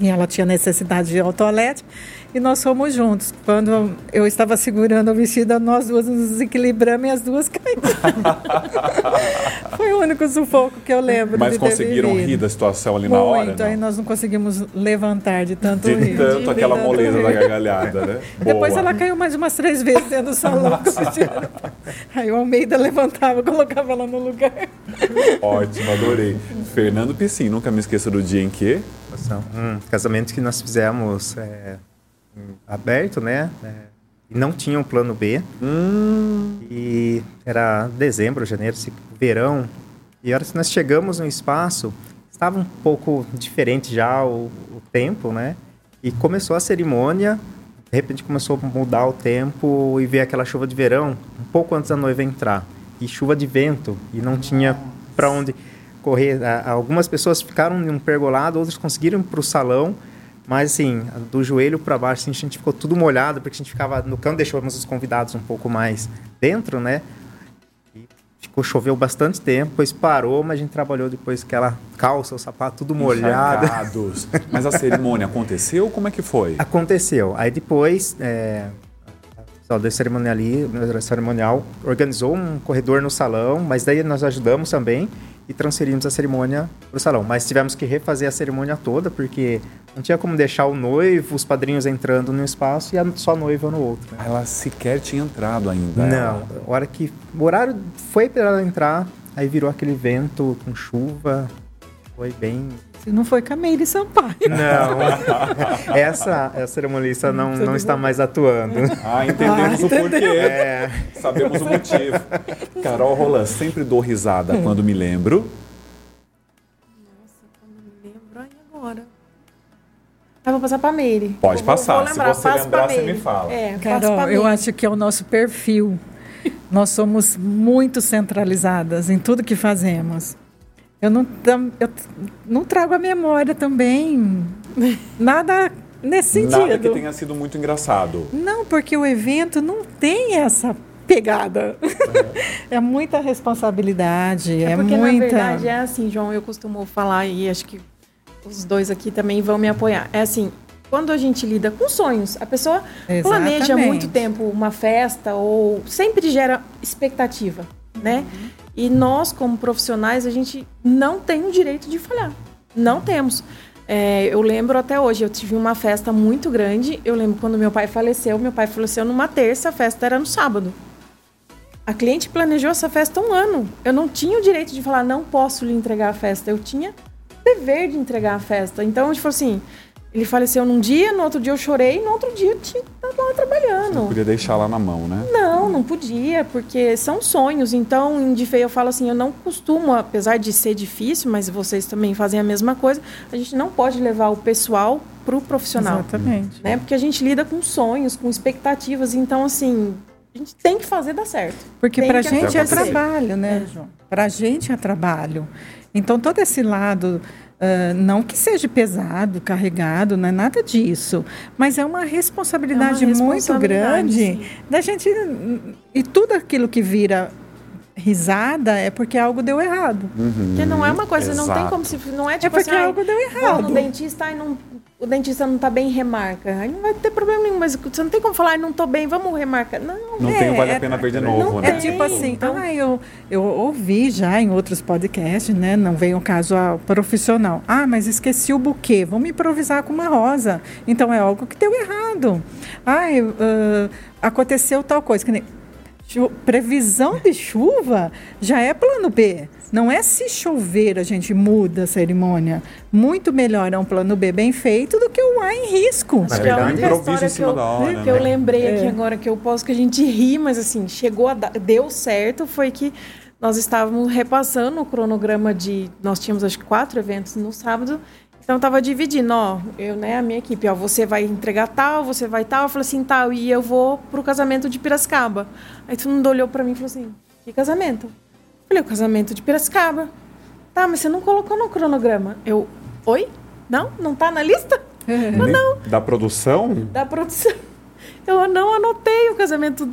E ela tinha necessidade de ir ao toalete e nós fomos juntos. Quando eu estava segurando o vestido, nós duas nos desequilibramos e as duas caímos. Foi o único sufoco que eu lembro. Mas conseguiram rir da situação ali Muito, na hora? Muito, aí nós não conseguimos levantar de tanto de rir. Tanto de aquela moleza da gargalhada, né? Depois ela caiu mais umas três vezes dentro do salão. aí o Almeida levantava, colocava ela no lugar. Ótimo, adorei. Fernando Piscin, nunca me esqueça do dia em que. Um casamento que nós fizemos. É aberto, né? É, e não tinha um plano B. Hum. E era dezembro, janeiro, verão. E a hora que nós chegamos no espaço, estava um pouco diferente já o, o tempo, né? E começou a cerimônia, de repente começou a mudar o tempo e veio aquela chuva de verão, um pouco antes da noiva entrar. E chuva de vento, e não tinha para onde correr. Algumas pessoas ficaram em um pergolado, outras conseguiram ir para o salão, mas assim, do joelho para baixo, assim, a gente ficou tudo molhado, porque a gente ficava no canto, deixamos os convidados um pouco mais dentro, né? E ficou, choveu bastante tempo, depois parou, mas a gente trabalhou depois que ela calça, o sapato, tudo molhado. mas a cerimônia aconteceu? Como é que foi? Aconteceu. Aí depois, é, o cerimonial, cerimonial organizou um corredor no salão, mas daí nós ajudamos também e transferimos a cerimônia para o salão. Mas tivemos que refazer a cerimônia toda, porque não tinha como deixar o noivo, os padrinhos entrando num espaço e a, só a noiva no outro. Né? Ela sequer tinha entrado ainda. Não, a hora que o horário foi para ela entrar, aí virou aquele vento com chuva, foi bem se não foi Camille Sampaio. Não. essa, essa cerimonialista não, não está mais atuando. Ah, entendemos ah, o porquê. É. Sabemos o motivo. Carol Roland, sempre dou risada hum. quando me lembro. Nossa, quando me lembro, aí agora. Ah, vou passar pra Meire. Pode Vou- passar. vou lembrar, Se você lembrar, você Meire. me fala. É, Carol, eu Meire. acho que é o nosso perfil. Nós somos muito centralizadas em tudo que fazemos. Eu não, eu não trago a memória também. Nada nesse sentido. Nada que tenha sido muito engraçado. Não, porque o evento não tem essa pegada. É, muita responsabilidade, é, É porque, muita. na verdade, é assim, João, eu costumo falar, e acho que os dois aqui também vão me apoiar. É assim, quando a gente lida com sonhos, a pessoa planeja Exatamente. muito tempo uma festa ou sempre gera expectativa, né? E nós, como profissionais, a gente não tem o direito de falhar. Não temos. É, eu lembro até hoje, eu tive uma festa muito grande. Eu lembro quando meu pai faleceu. Meu pai faleceu numa terça, a festa era no sábado. A cliente planejou essa festa um ano. Eu não tinha o direito de falar, não posso lhe entregar a festa. Eu tinha dever de entregar a festa. Então, falou assim: ele faleceu num dia, no outro dia eu chorei, no outro dia eu tinha que estar lá trabalhando. Podia deixar lá na mão, né? Não, não podia, porque são sonhos. Então, em Difei eu falo assim, eu não costumo, apesar de ser difícil, mas vocês também fazem a mesma coisa, a gente não pode levar o pessoal pro profissional. Exatamente. Né? Porque a gente lida com sonhos, com expectativas, então assim, a gente tem que fazer dar certo. Porque para a gente é trabalho, né, João? Para a gente é trabalho. Então, todo esse lado, ah, não que seja pesado, carregado, não é nada disso, mas é uma responsabilidade, É uma muito responsabilidade, grande sim. da gente. E tudo aquilo que vira risada é porque algo deu errado. Porque não é uma coisa, não tem exato. como se. Não é tipo porque assim, ai, algo deu errado. no dentista e não, o dentista não tá bem, remarca. Aí não vai ter problema nenhum, mas você não tem como falar, não tô bem, vamos remarcar. Não, Não É, tem, vale é- a pena ver de novo, não né? É tipo assim, então- ah, eu, eu ouvi já em outros podcasts, né? Não veio o caso ao profissional. Ah, mas esqueci o buquê, vamos improvisar com uma rosa. Então é algo que deu errado. Ah, eu, ah, aconteceu tal coisa. Que nem, previsão de chuva já é plano B. Não é se chover a gente muda a cerimônia. Muito melhor é um plano B bem feito do que o A em risco. Acho que é a única história que eu, hora, que eu né? lembrei aqui É. agora que eu posso que a gente ri, mas assim, chegou a dar, deu certo, foi que nós estávamos repassando o cronograma de. Nós tínhamos acho que quatro eventos no sábado. Então tava dividindo, ó, eu, né, a minha equipe, ó, você vai entregar tal, você vai tal, eu falei assim, tal, e eu vou pro casamento de Piracicaba. Aí todo mundo olhou pra mim e falou assim: "Que casamento?" Eu falei: "O casamento de Piracicaba". Tá, mas você não colocou no cronograma. Eu: "Oi? Não? Não tá na lista?" Nem Da produção? da produção. Eu não anotei o casamento,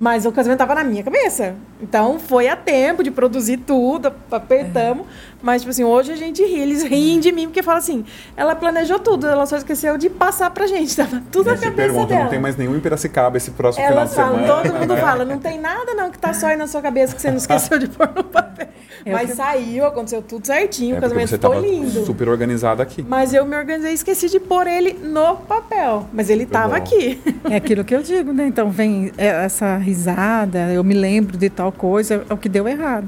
mas o casamento estava na minha cabeça. Então foi a tempo de produzir tudo, apertamos. Mas, tipo assim, hoje a gente ri, eles riem de mim, porque fala assim: ela planejou tudo, ela só esqueceu de passar pra gente. Tava tudo na Eu te cabeça pergunto, dela. não tem mais nenhum em Piracicaba esse próximo Elas final de falam, semana. todo mundo fala, não tem nada não que tá só aí na sua cabeça que você não esqueceu de pôr no papel. É Mas que- saiu, aconteceu tudo certinho, É o casamento você ficou estava lindo. super organizado aqui. Mas eu me organizei e esqueci de pôr ele no papel. Mas ele tava bom. aqui. É aquilo que eu digo, né? Então vem é, essa risada, eu me lembro de tal coisa, é o que deu errado.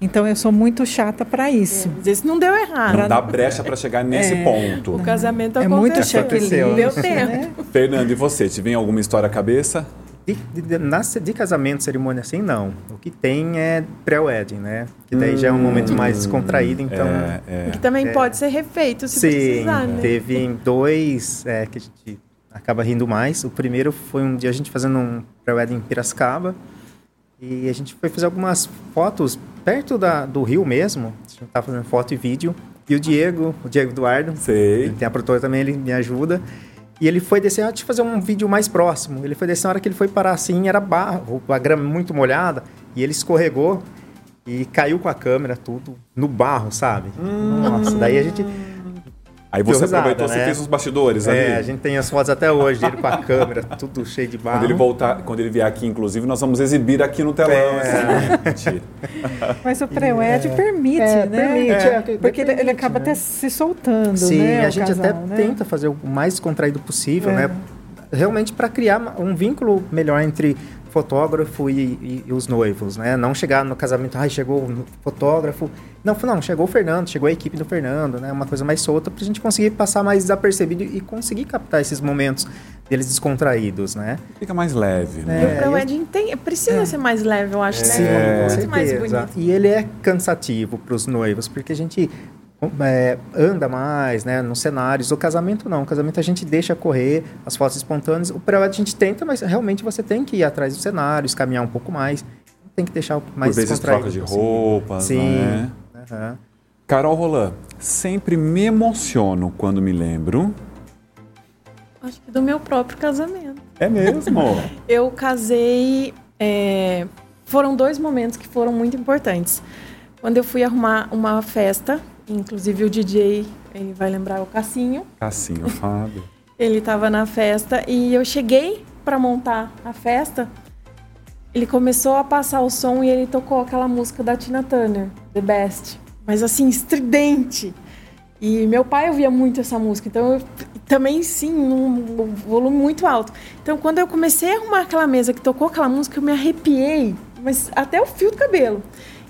Então eu sou muito chata para isso. Mas esse não deu errado. Não dá brecha para chegar nesse O ponto. casamento É muito aconteceu. checklist. Deu tempo. né? Fernando, e você? Te vem alguma história à cabeça? De, de, de, de casamento, cerimônia assim, não. O que tem é pré-wedding, né? Que daí já é um momento mais descontraído, então... é, é. Que também É. pode ser refeito se Sim, precisar, né? teve em dois é, que a gente acaba rindo mais. O primeiro foi um dia a gente fazendo um pré-wedding em Piracicaba. E a gente foi fazer algumas fotos perto da, do rio mesmo. A gente tava fazendo foto e vídeo. E o Diego, o Diego Eduardo, Sei. ele tem a produtora também, ele me ajuda. E ele foi descer, ah, deixa eu fazer um vídeo mais próximo. Ele foi descer, na hora que ele foi parar assim, era barro, a grama muito molhada. E ele escorregou e caiu com a câmera, tudo, no barro, sabe? Nossa, daí a gente... Aí você risada, aproveitou, você né? fez os bastidores ali. É, a gente tem as fotos até hoje dele com a câmera, tudo cheio de barro. Quando ele voltar, quando ele vier aqui, inclusive, nós vamos exibir aqui no telão. É. Mentira. Mas o pré-wed permite, É, né? permite, é, que- Porque ele, acaba né? até se soltando, Sim, né? a gente casal, até né? tenta fazer o mais contraído possível, É. né? Realmente para criar um vínculo melhor entre fotógrafo e, e- e os noivos, né? Não chegar no casamento, ai, chegou o fotógrafo. Não, não, chegou o Fernando, chegou a equipe do Fernando, né? Uma coisa mais solta pra gente conseguir passar mais desapercebido e conseguir captar esses momentos deles descontraídos, né? Fica mais leve, né? E o É, pré-wedding tem, precisa ser mais leve, eu acho, Sim, né? com Muito mais bonito. E ele é cansativo para os noivos, porque a gente é, anda mais, né, nos cenários. O casamento não, o casamento a gente deixa correr, as fotos espontâneas. O pré a gente tenta, mas realmente você tem que ir atrás dos cenários, caminhar um pouco mais. Tem que deixar mais Por vezes troca de roupas, Sim. Né? Uhum. Carol Roland, sempre me emociono quando me lembro. Acho que do meu próprio casamento. É mesmo? eu casei. É, foram dois momentos que foram muito importantes. Quando eu fui arrumar uma festa Inclusive o DJ, ele vai lembrar o Cassinho. Cassinho, Fábio. ele estava na festa e eu cheguei para montar a festa. Ele começou a passar o som e ele tocou aquela música da Tina Turner, The Best. Mas assim, estridente. E meu pai ouvia muito essa música, então eu também sim, num volume muito alto. Então quando eu comecei a arrumar aquela mesa que tocou aquela música, eu me arrepiei, mas até o fio do cabelo.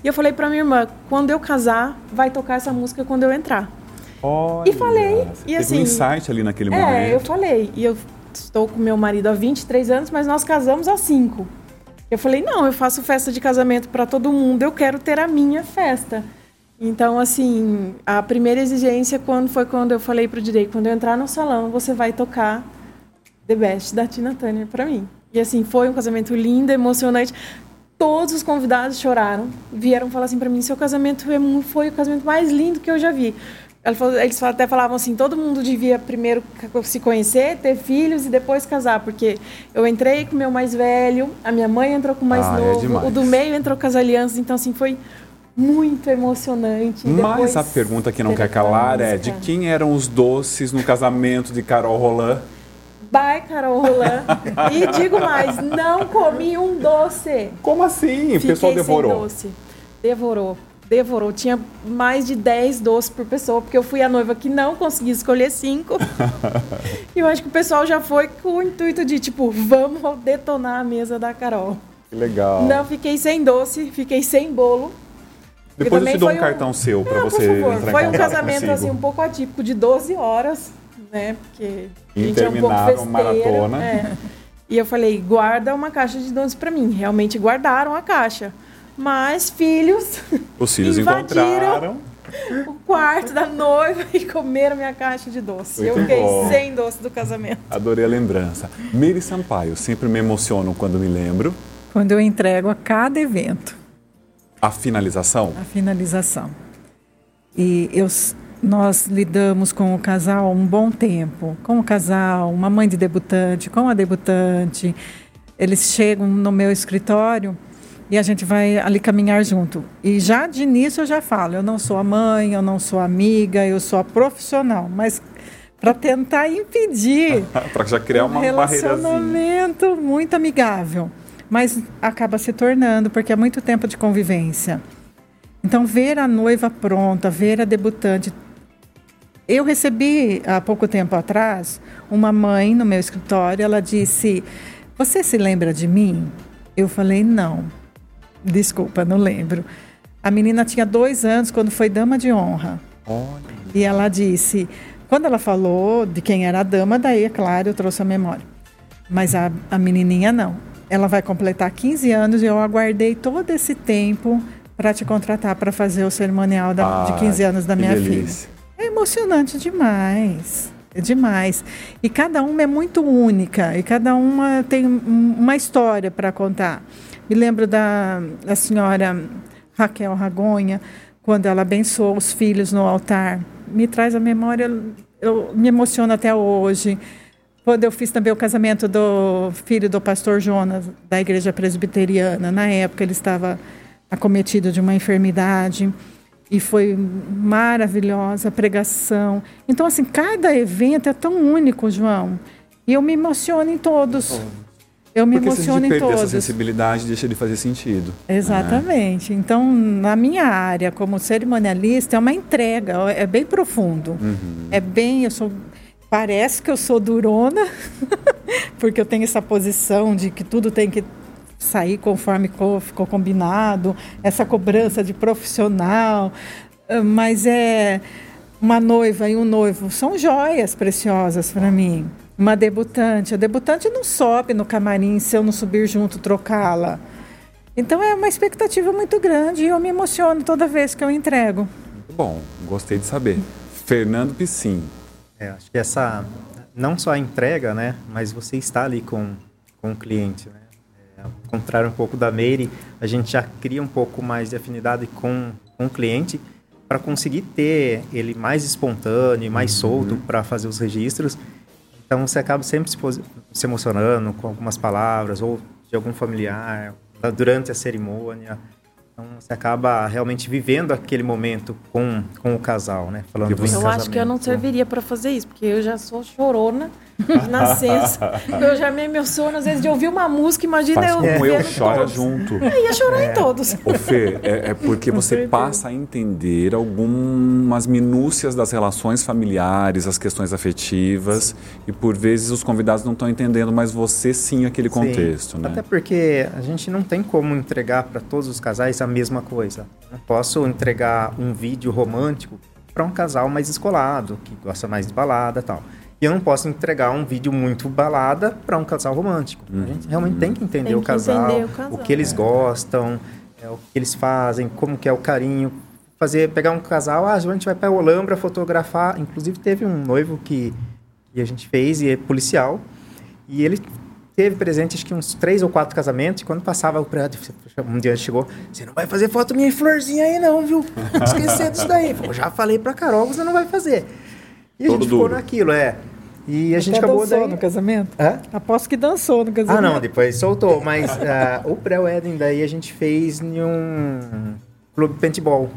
E eu falei para minha irmã, quando eu casar, vai tocar essa música quando eu entrar. Olha, e falei, e assim, um insight ali naquele é, momento. É, eu falei, e eu estou com meu marido há 23 anos, mas nós casamos há 5. Eu falei, não, eu faço festa de casamento para todo mundo, eu quero ter a minha festa. Então, assim, a primeira exigência quando foi quando eu falei pro direito, quando eu entrar no salão, você vai tocar The Best da Tina Turner para mim. E assim, foi um casamento lindo, emocionante. Todos os convidados choraram, vieram falar assim para mim: seu casamento foi o casamento mais lindo que eu já vi. Eles até falavam assim: todo mundo devia primeiro se conhecer, ter filhos e depois casar, porque eu entrei com o meu mais velho, a minha mãe entrou com o mais ah, é novo, é o do meio entrou com as alianças, então assim foi muito emocionante. Mas a pergunta que não quer calar é: de quem eram os doces no casamento de Carol Roland? By Carol Roland. e digo mais, não comi um doce. Como assim? O pessoal devorou. Sem doce. Devorou. Devorou. Tinha mais de 10 doces por pessoa, porque eu fui a noiva que não consegui escolher cinco. e eu acho que o pessoal já foi com o intuito de, tipo, vamos detonar a mesa da Carol. Que legal. Não, fiquei sem doce, fiquei sem bolo. Depois eu te dou um cartão seu para você entrar Foi um casamento assim um pouco atípico de 12 horas né? Porque a gente é um maratona. É. E eu falei, guarda uma caixa de donuts para mim. Realmente guardaram a caixa. Mas filhos. Os filhos encontraram o quarto da noiva e comeram minha caixa de doce. Muito eu fiquei bom. sem doce do casamento. Adorei a lembrança. Miri Sampaio, sempre me emociono quando me lembro. Quando eu entrego a cada evento. A finalização? A finalização. E eu nós lidamos com o casal um bom tempo, com o casal, uma mãe de debutante, com a debutante. Eles chegam no meu escritório e a gente vai ali caminhar junto. E já de início eu já falo, eu não sou a mãe, eu não sou amiga, eu sou a profissional, mas para tentar impedir para já criar um uma relacionamento muito amigável, mas acaba se tornando porque é muito tempo de convivência. Então ver a noiva pronta, ver a debutante eu recebi há pouco tempo atrás uma mãe no meu escritório. Ela disse: Você se lembra de mim? Eu falei: Não. Desculpa, não lembro. A menina tinha dois anos quando foi dama de honra. Olha. E ela disse: Quando ela falou de quem era a dama, daí, é claro, eu trouxe a memória. Mas a, a menininha não. Ela vai completar 15 anos e eu aguardei todo esse tempo para te contratar para fazer o cerimonial da, ah, de 15 anos da minha filha. É emocionante demais. É demais. E cada uma é muito única e cada uma tem uma história para contar. Me lembro da, da senhora Raquel Ragonha, quando ela abençoou os filhos no altar. Me traz a memória, eu me emociono até hoje. Quando eu fiz também o casamento do filho do pastor Jonas, da igreja presbiteriana, na época ele estava acometido de uma enfermidade e foi maravilhosa a pregação. Então, assim, cada evento é tão único, João. E eu me emociono em todos. Eu me Porque emociono se a gente em todos. essa sensibilidade, deixa de fazer sentido. Né? Exatamente. Né? Então, na minha área, como cerimonialista, é uma entrega, é bem profundo. Uhum. É bem, eu sou parece que eu sou durona, porque eu tenho essa posição de que tudo tem que sair conforme ficou combinado, essa cobrança de profissional, ah, mas é uma noiva e um noivo são joias preciosas para mim. Uma debutante, a debutante não sobe no camarim se eu não subir junto trocá-la. Então é uma expectativa muito grande e eu me emociono toda vez que eu entrego. Bom, gostei de saber. Fernando Piscin. É, acho que essa, não só a entrega, né, mas você está ali com, com o cliente, né? Ao contrário um pouco da Meire, a gente já cria um pouco mais de afinidade com, com o cliente para conseguir ter ele mais espontâneo, mais uhum. solto para fazer os registros. Então você acaba sempre se, se emocionando com algumas palavras ou de algum familiar durante a cerimônia. Então você acaba realmente vivendo aquele momento com, com o casal, né? Falando eu casamento. acho que eu não serviria para fazer isso, porque eu já sou chorona nascença. eu já me emociono às vezes de ouvir uma música, imagina Faz eu como eu chora todos. junto. Eu ia chorar é. em todos. Ô Fê, é, é porque você passa a entender algumas minúcias das relações familiares, as questões afetivas, e por vezes os convidados não estão entendendo, mas você sim aquele contexto, sim. né? Até porque a gente não tem como entregar para todos os casais a mesma coisa. Não posso entregar um vídeo romântico para um casal mais escolado, que gosta mais de balada tal. E eu não posso entregar um vídeo muito balada para um casal romântico. Uhum. A gente realmente tem que entender, tem o, casal, entender o, casal, o que eles é. gostam, é, o que eles fazem, como que é o carinho. Fazer, pegar um casal, ah, a gente vai para Olambra fotografar. Inclusive teve um noivo que, que a gente fez e é policial. E ele teve presente acho que uns três ou quatro casamentos, e quando passava o prédio, um dia chegou, você não vai fazer foto minha florzinha aí não, viu? Esquecer disso daí. Eu já falei pra Carol, você não vai fazer. E a Todo gente duro. ficou naquilo, é. E a gente acabou dançou daí... no casamento? Hã? Aposto que dançou no casamento. Ah, não, depois soltou. Mas uh, o pré-wedding daí a gente fez em um clube de paintball.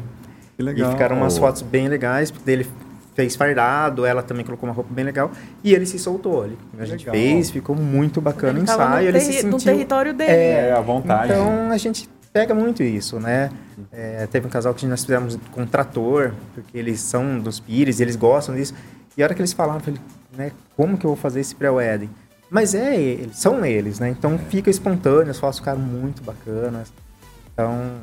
Que legal. E ficaram umas fotos bem legais, porque ele fez fardado, ela também colocou uma roupa bem legal e ele se soltou ali. A gente legal. fez, ficou muito bacana o ensaio. Ele se sentiu no território dele. É, é, à vontade. Então a gente pega muito isso, né? É, teve um casal que nós fizemos com trator, porque eles são dos pires, eles gostam disso. E a hora que eles falaram, eu falei, né, como que eu vou fazer esse pré-wedding? Mas é eles, são eles, né? Então fica espontâneo, as fotos ficaram muito bacanas. Então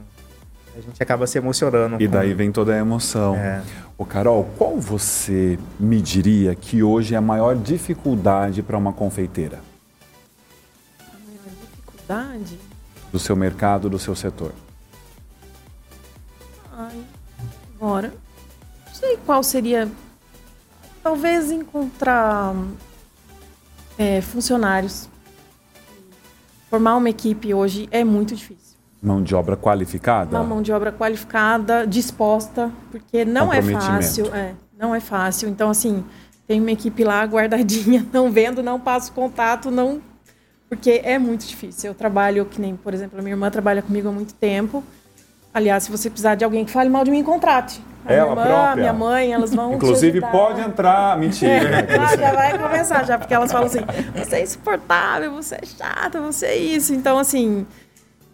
a gente acaba se emocionando. E com... daí vem toda a emoção. É. Ô Carol, qual você me diria que hoje é a maior dificuldade para uma confeiteira? A maior dificuldade? Do seu mercado, do seu setor. Ai, agora. Não sei qual seria Talvez encontrar é, funcionários. Formar uma equipe hoje é muito difícil. Mão de obra qualificada? Uma mão de obra qualificada, disposta, porque não é fácil. É, não é fácil. Então, assim, tem uma equipe lá guardadinha, não vendo, não passo contato, não. Porque é muito difícil. Eu trabalho, que nem, por exemplo, a minha irmã trabalha comigo há muito tempo. Aliás, se você precisar de alguém que fale mal de mim, contrate. A Ela minha irmã, própria. minha mãe, elas vão. Inclusive, pode entrar. Mentira. É, já vai começar, já, porque elas falam assim: você é insuportável, você é chata, você é isso. Então, assim,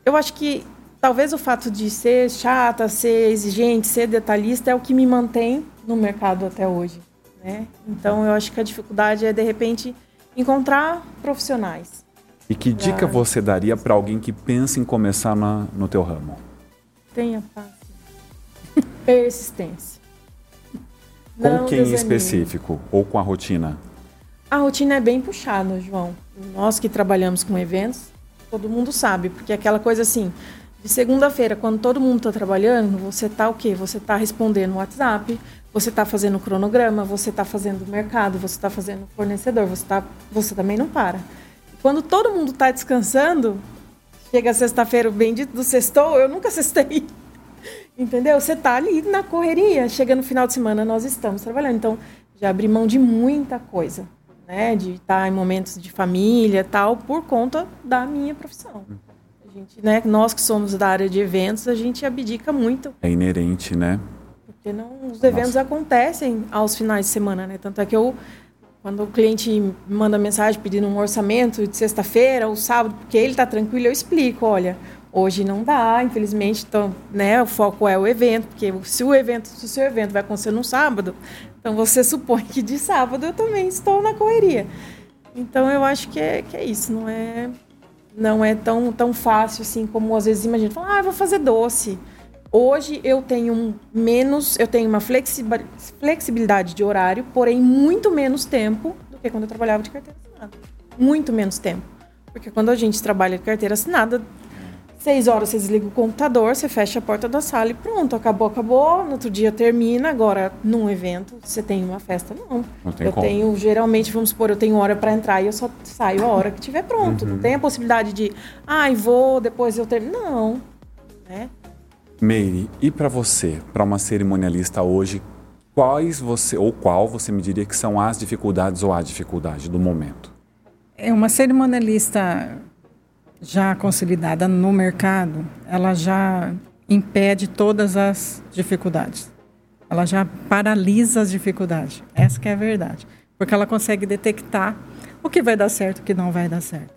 eu acho que talvez o fato de ser chata, ser exigente, ser detalhista é o que me mantém no mercado até hoje. Né? Então, eu acho que a dificuldade é, de repente, encontrar profissionais. E que dica você daria para alguém que pensa em começar na, no teu ramo? Tenha paz. Persistência. Com Não quem em específico? Ou com a rotina? A rotina é bem puxada, João. Nós que trabalhamos com eventos, todo mundo sabe, porque é aquela coisa assim, de segunda-feira, quando todo mundo está trabalhando, você está o quê? Você está respondendo no WhatsApp, você está fazendo cronograma, você está fazendo mercado, você está fazendo fornecedor, você, tá, você também não para. Quando todo mundo está descansando, chega sexta-feira, o bendito do sextou, eu nunca sextei. Entendeu? Você tá ali na correria. Chega no final de semana, nós estamos trabalhando. Então, já abri mão de muita coisa, né? De estar em momentos de família tal, por conta da minha profissão. A gente, né? Nós que somos da área de eventos, a gente abdica muito. É inerente, né? Porque não, os eventos Nossa. acontecem aos finais de semana, né? Tanto é que eu quando o cliente manda mensagem pedindo um orçamento de sexta-feira ou sábado, porque ele está tranquilo, eu explico, olha, hoje não dá, infelizmente, então, né, o foco é o evento, porque se o evento, se o seu evento vai acontecer no sábado, então você supõe que de sábado eu também estou na correria. Então eu acho que é, que é isso, não é não é tão, tão fácil assim como às vezes imagina, fala, ah, vou fazer doce. Hoje eu tenho menos, eu tenho uma flexibilidade de horário, porém muito menos tempo do que quando eu trabalhava de carteira assinada. Muito menos tempo. Porque quando a gente trabalha de carteira assinada, Seis horas você desliga o computador, você fecha a porta da sala e pronto, acabou, acabou. No outro dia termina. Agora, num evento, você tem uma festa, não. Não tem eu como. tenho, geralmente, vamos supor, eu tenho hora para entrar e eu só saio a hora que tiver pronto. Uhum. Não tem a possibilidade de, ai, vou, depois eu termino. Não. Né? Meire, e para você, para uma cerimonialista hoje, quais você ou qual você me diria que são as dificuldades ou a dificuldade do momento? É uma cerimonialista já consolidada no mercado, ela já impede todas as dificuldades. Ela já paralisa as dificuldades. Essa que é a verdade. Porque ela consegue detectar o que vai dar certo o que não vai dar certo.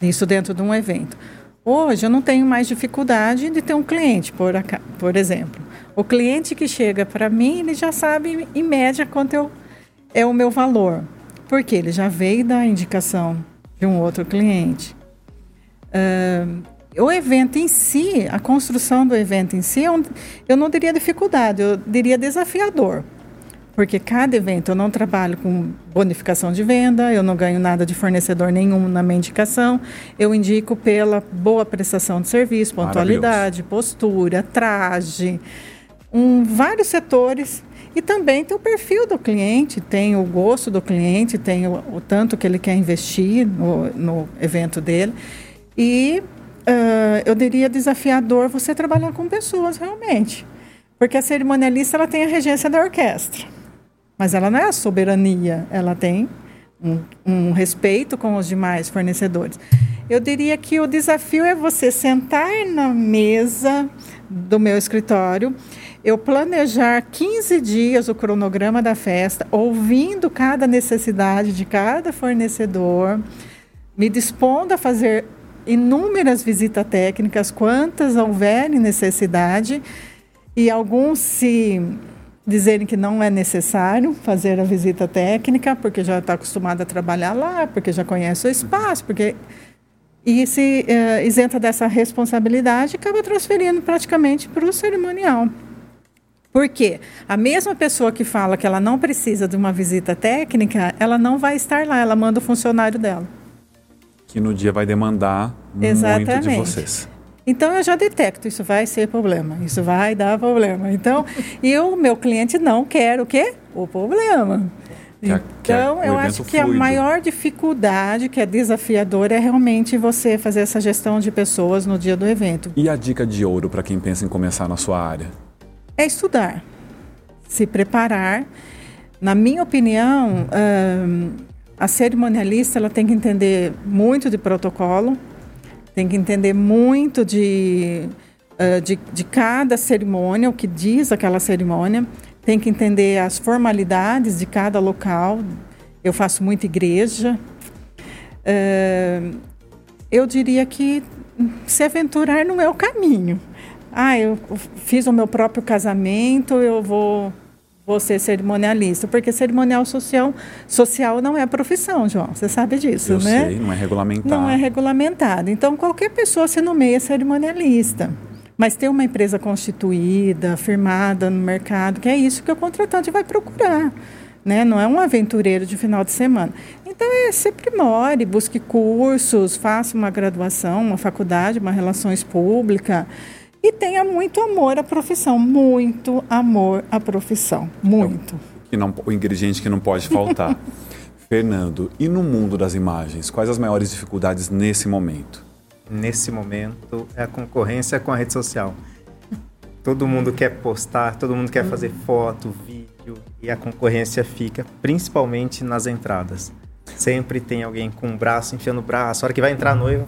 Isso dentro de um evento. Hoje eu não tenho mais dificuldade de ter um cliente, por, por exemplo. O cliente que chega para mim, ele já sabe em média quanto eu, é o meu valor. Porque ele já veio da indicação de um outro cliente. Ah, o evento em si, a construção do evento em si, é um- eu não diria dificuldade, eu diria desafiador. Porque cada evento eu não trabalho com bonificação de venda, eu não ganho nada de fornecedor nenhum na minha indicação. Eu indico pela boa prestação de serviço, pontualidade, postura, traje, um, vários setores. E também tem o perfil do cliente, tem o gosto do cliente, tem o, o tanto que ele quer investir no, no evento dele. E ah, eu diria desafiador você trabalhar com pessoas realmente. Porque a cerimonialista ela tem a regência da orquestra. Mas ela não é a soberania, ela tem um, um respeito com os demais fornecedores. Eu diria que o desafio é você sentar na mesa do meu escritório, eu planejar 15 dias o cronograma da festa, ouvindo cada necessidade de cada fornecedor, me dispondo a fazer inúmeras visitas técnicas, quantas houverem necessidade, e alguns se dizerem que não é necessário fazer a visita técnica, porque já está acostumado a trabalhar lá, porque já conhece o espaço, porque e se eh, isenta dessa responsabilidade, acaba transferindo praticamente para o cerimonial. Por quê? A mesma pessoa que fala que ela não precisa de uma visita técnica, ela não vai estar lá, ela manda o funcionário dela. Que no dia vai demandar muito de Exatamente. vocês. Então eu já detecto, isso vai ser problema, isso vai dar problema. Então, e o meu cliente não quer o quê? O problema. Que a- que a- Então, eu acho que a fluido. maior dificuldade, que é desafiadora, é realmente você fazer essa gestão de pessoas no dia do evento. E a dica de ouro para quem pensa em começar na sua área? É estudar, se preparar. Na minha opinião, ahn, a cerimonialista ela tem que entender muito de protocolo, tem que entender muito de, ah, de, de cada cerimônia, o que diz aquela cerimônia, tem que entender as formalidades de cada local. Eu faço muita igreja. Ah, eu diria que se aventurar não é o caminho. Ah, eu fiz o meu próprio casamento, eu vou, vou ser cerimonialista. Porque cerimonial social, social não é profissão, João. Você sabe disso, Eu né? sei, não é regulamentado. Não é regulamentado. Então, qualquer pessoa se nomeia cerimonialista. Mas ter uma empresa constituída, firmada no mercado, que é isso que o contratante vai procurar. Né? Não é um aventureiro de final de semana. Então, é, se aprimore, busque cursos, faça uma graduação, uma faculdade, uma relações públicas. E tenha muito amor à profissão. Muito amor à profissão. Muito. Que não, o ingrediente que não pode faltar. Fernando, e no mundo das imagens, quais as maiores dificuldades nesse momento? Nesse momento é a concorrência com a rede social. Todo mundo quer postar, todo mundo quer fazer foto, vídeo e a concorrência fica principalmente nas entradas. Sempre tem alguém com o braço enfiando o braço. A hora que vai entrar a noiva,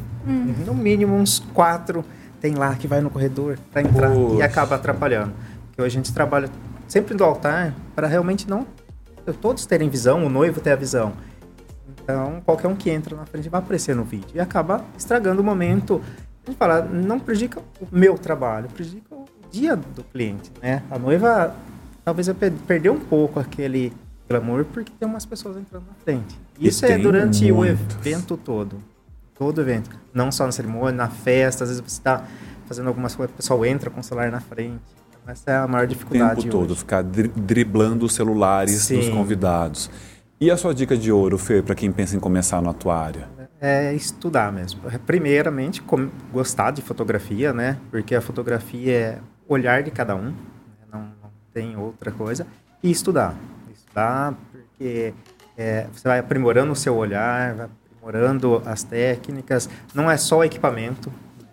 no mínimo uns quatro tem lá que vai no corredor para entrar Poxa. e acaba atrapalhando. Porque hoje a gente trabalha sempre do altar para realmente não todos terem visão, o noivo ter a visão. Então, qualquer um que entra na frente vai aparecer no vídeo e acaba estragando o momento. A gente fala, não prejudica o meu trabalho, prejudica o dia do cliente, né? A noiva talvez vai per- perder um pouco aquele glamour porque tem umas pessoas entrando na frente. Isso é durante o muitos. evento todo. Todo evento. Não só na cerimônia, na festa, às vezes você está fazendo algumas coisas, o pessoal entra com o celular na frente. Então, essa é a maior O dificuldade tempo todo, hoje. ficar dri- driblando os celulares dos Sim. convidados. E a sua dica de ouro, Fer, para quem pensa em começar na tua área? é estudar mesmo. Primeiramente, gostar de fotografia, né? Porque a fotografia é olhar de cada um, né? não, não, tem outra coisa. E estudar. Estudar porque é, você vai aprimorando o seu olhar, vai aprimorando as técnicas. Não é só equipamento. Né?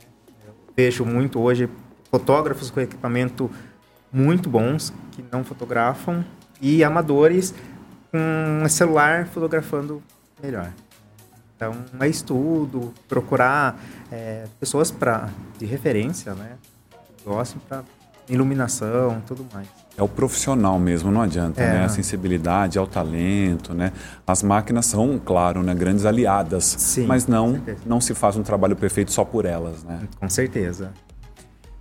Eu vejo muito hoje fotógrafos com equipamento muito bons que não fotografam e amadores com celular fotografando melhor. Então, é estudo, procurar é, pessoas pra, de referência, né? Que gostem para iluminação tudo mais. É o profissional mesmo, não adianta, é. né? A sensibilidade, ao talento, né? As máquinas são, claro, né, grandes aliadas, Sim, mas não, não se faz um trabalho perfeito só por elas, né? Com certeza.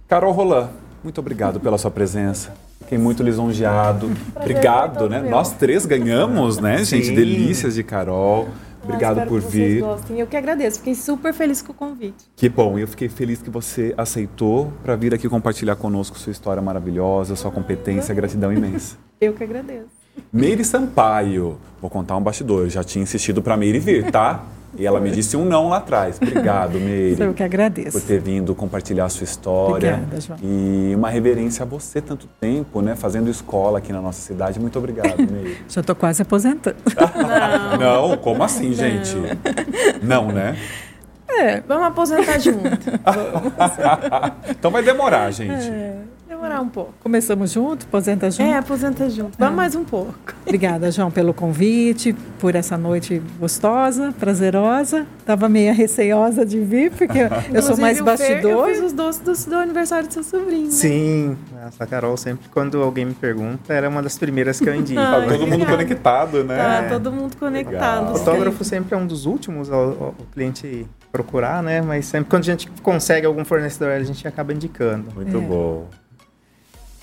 Carol Roland, muito obrigado pela sua presença. Fiquei muito lisonjeado. Obrigado, né? Nós três ganhamos, né, gente? Sim. Delícias de Carol. Obrigado por vir. Gostem. Eu que agradeço, fiquei super feliz com o convite. Que bom, eu fiquei feliz que você aceitou para vir aqui compartilhar conosco sua história maravilhosa, sua competência, gratidão imensa. Eu que agradeço. Meire Sampaio, vou contar um bastidor, eu já tinha insistido para Meire vir, tá? E ela me disse um não lá atrás. Obrigado, Meire. Eu que agradeço. Por ter vindo compartilhar a sua história. Obrigada, João. E uma reverência a você tanto tempo, né? Fazendo escola aqui na nossa cidade. Muito obrigado, Meire. Já estou quase aposentando. não. não, como assim, gente? Não, não né? É, vamos aposentar junto. então vai demorar, gente. É demorar um pouco. Começamos junto, aposenta junto? É, aposenta junto. Vamos é. mais um pouco. Obrigada, João, pelo convite, por essa noite gostosa, prazerosa. Estava meio receiosa de vir, porque eu sou mais bastidor. Eu fiz os doces do, do, aniversário do seu sobrinho. Né? Sim, essa Carol sempre, quando alguém me pergunta, era uma das primeiras que eu indico. Tá todo mundo conectado, né? Tá, todo mundo conectado. O fotógrafo sempre é um dos últimos ao, cliente procurar, né? Mas sempre quando a gente consegue algum fornecedor, a gente acaba indicando. Muito é. bom.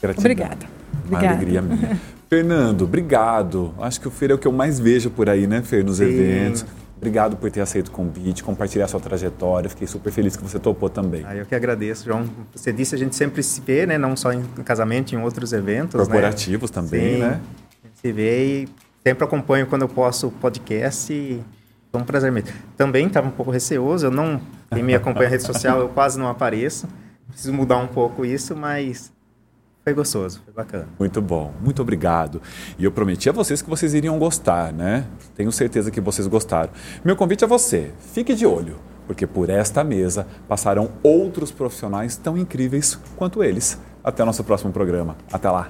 Gratidão. Obrigada. Uma Obrigada. alegria minha. Fernando, obrigado. Acho que o Fer é o que eu mais vejo por aí, né, Fer, nos Sim. eventos. Obrigado por ter aceito o convite, compartilhar sua trajetória. Fiquei super feliz que você topou também. Ah, eu que agradeço, João. Você disse, a gente sempre se vê, né? Não só em casamento, em outros eventos. Né? Corporativos né? também, Sim. né? A gente se vê e sempre acompanho quando eu posso o podcast e foi um prazer mesmo. Também estava um pouco receoso, eu não... Quem me acompanha na rede social, eu quase não apareço. Preciso mudar um pouco isso, mas foi gostoso, foi bacana. Muito bom, muito obrigado. E eu prometi a vocês que vocês iriam gostar, né? Tenho certeza que vocês gostaram. Meu convite a você, fique de olho, porque por esta mesa passarão outros profissionais tão incríveis quanto eles. Até o nosso próximo programa. Até lá.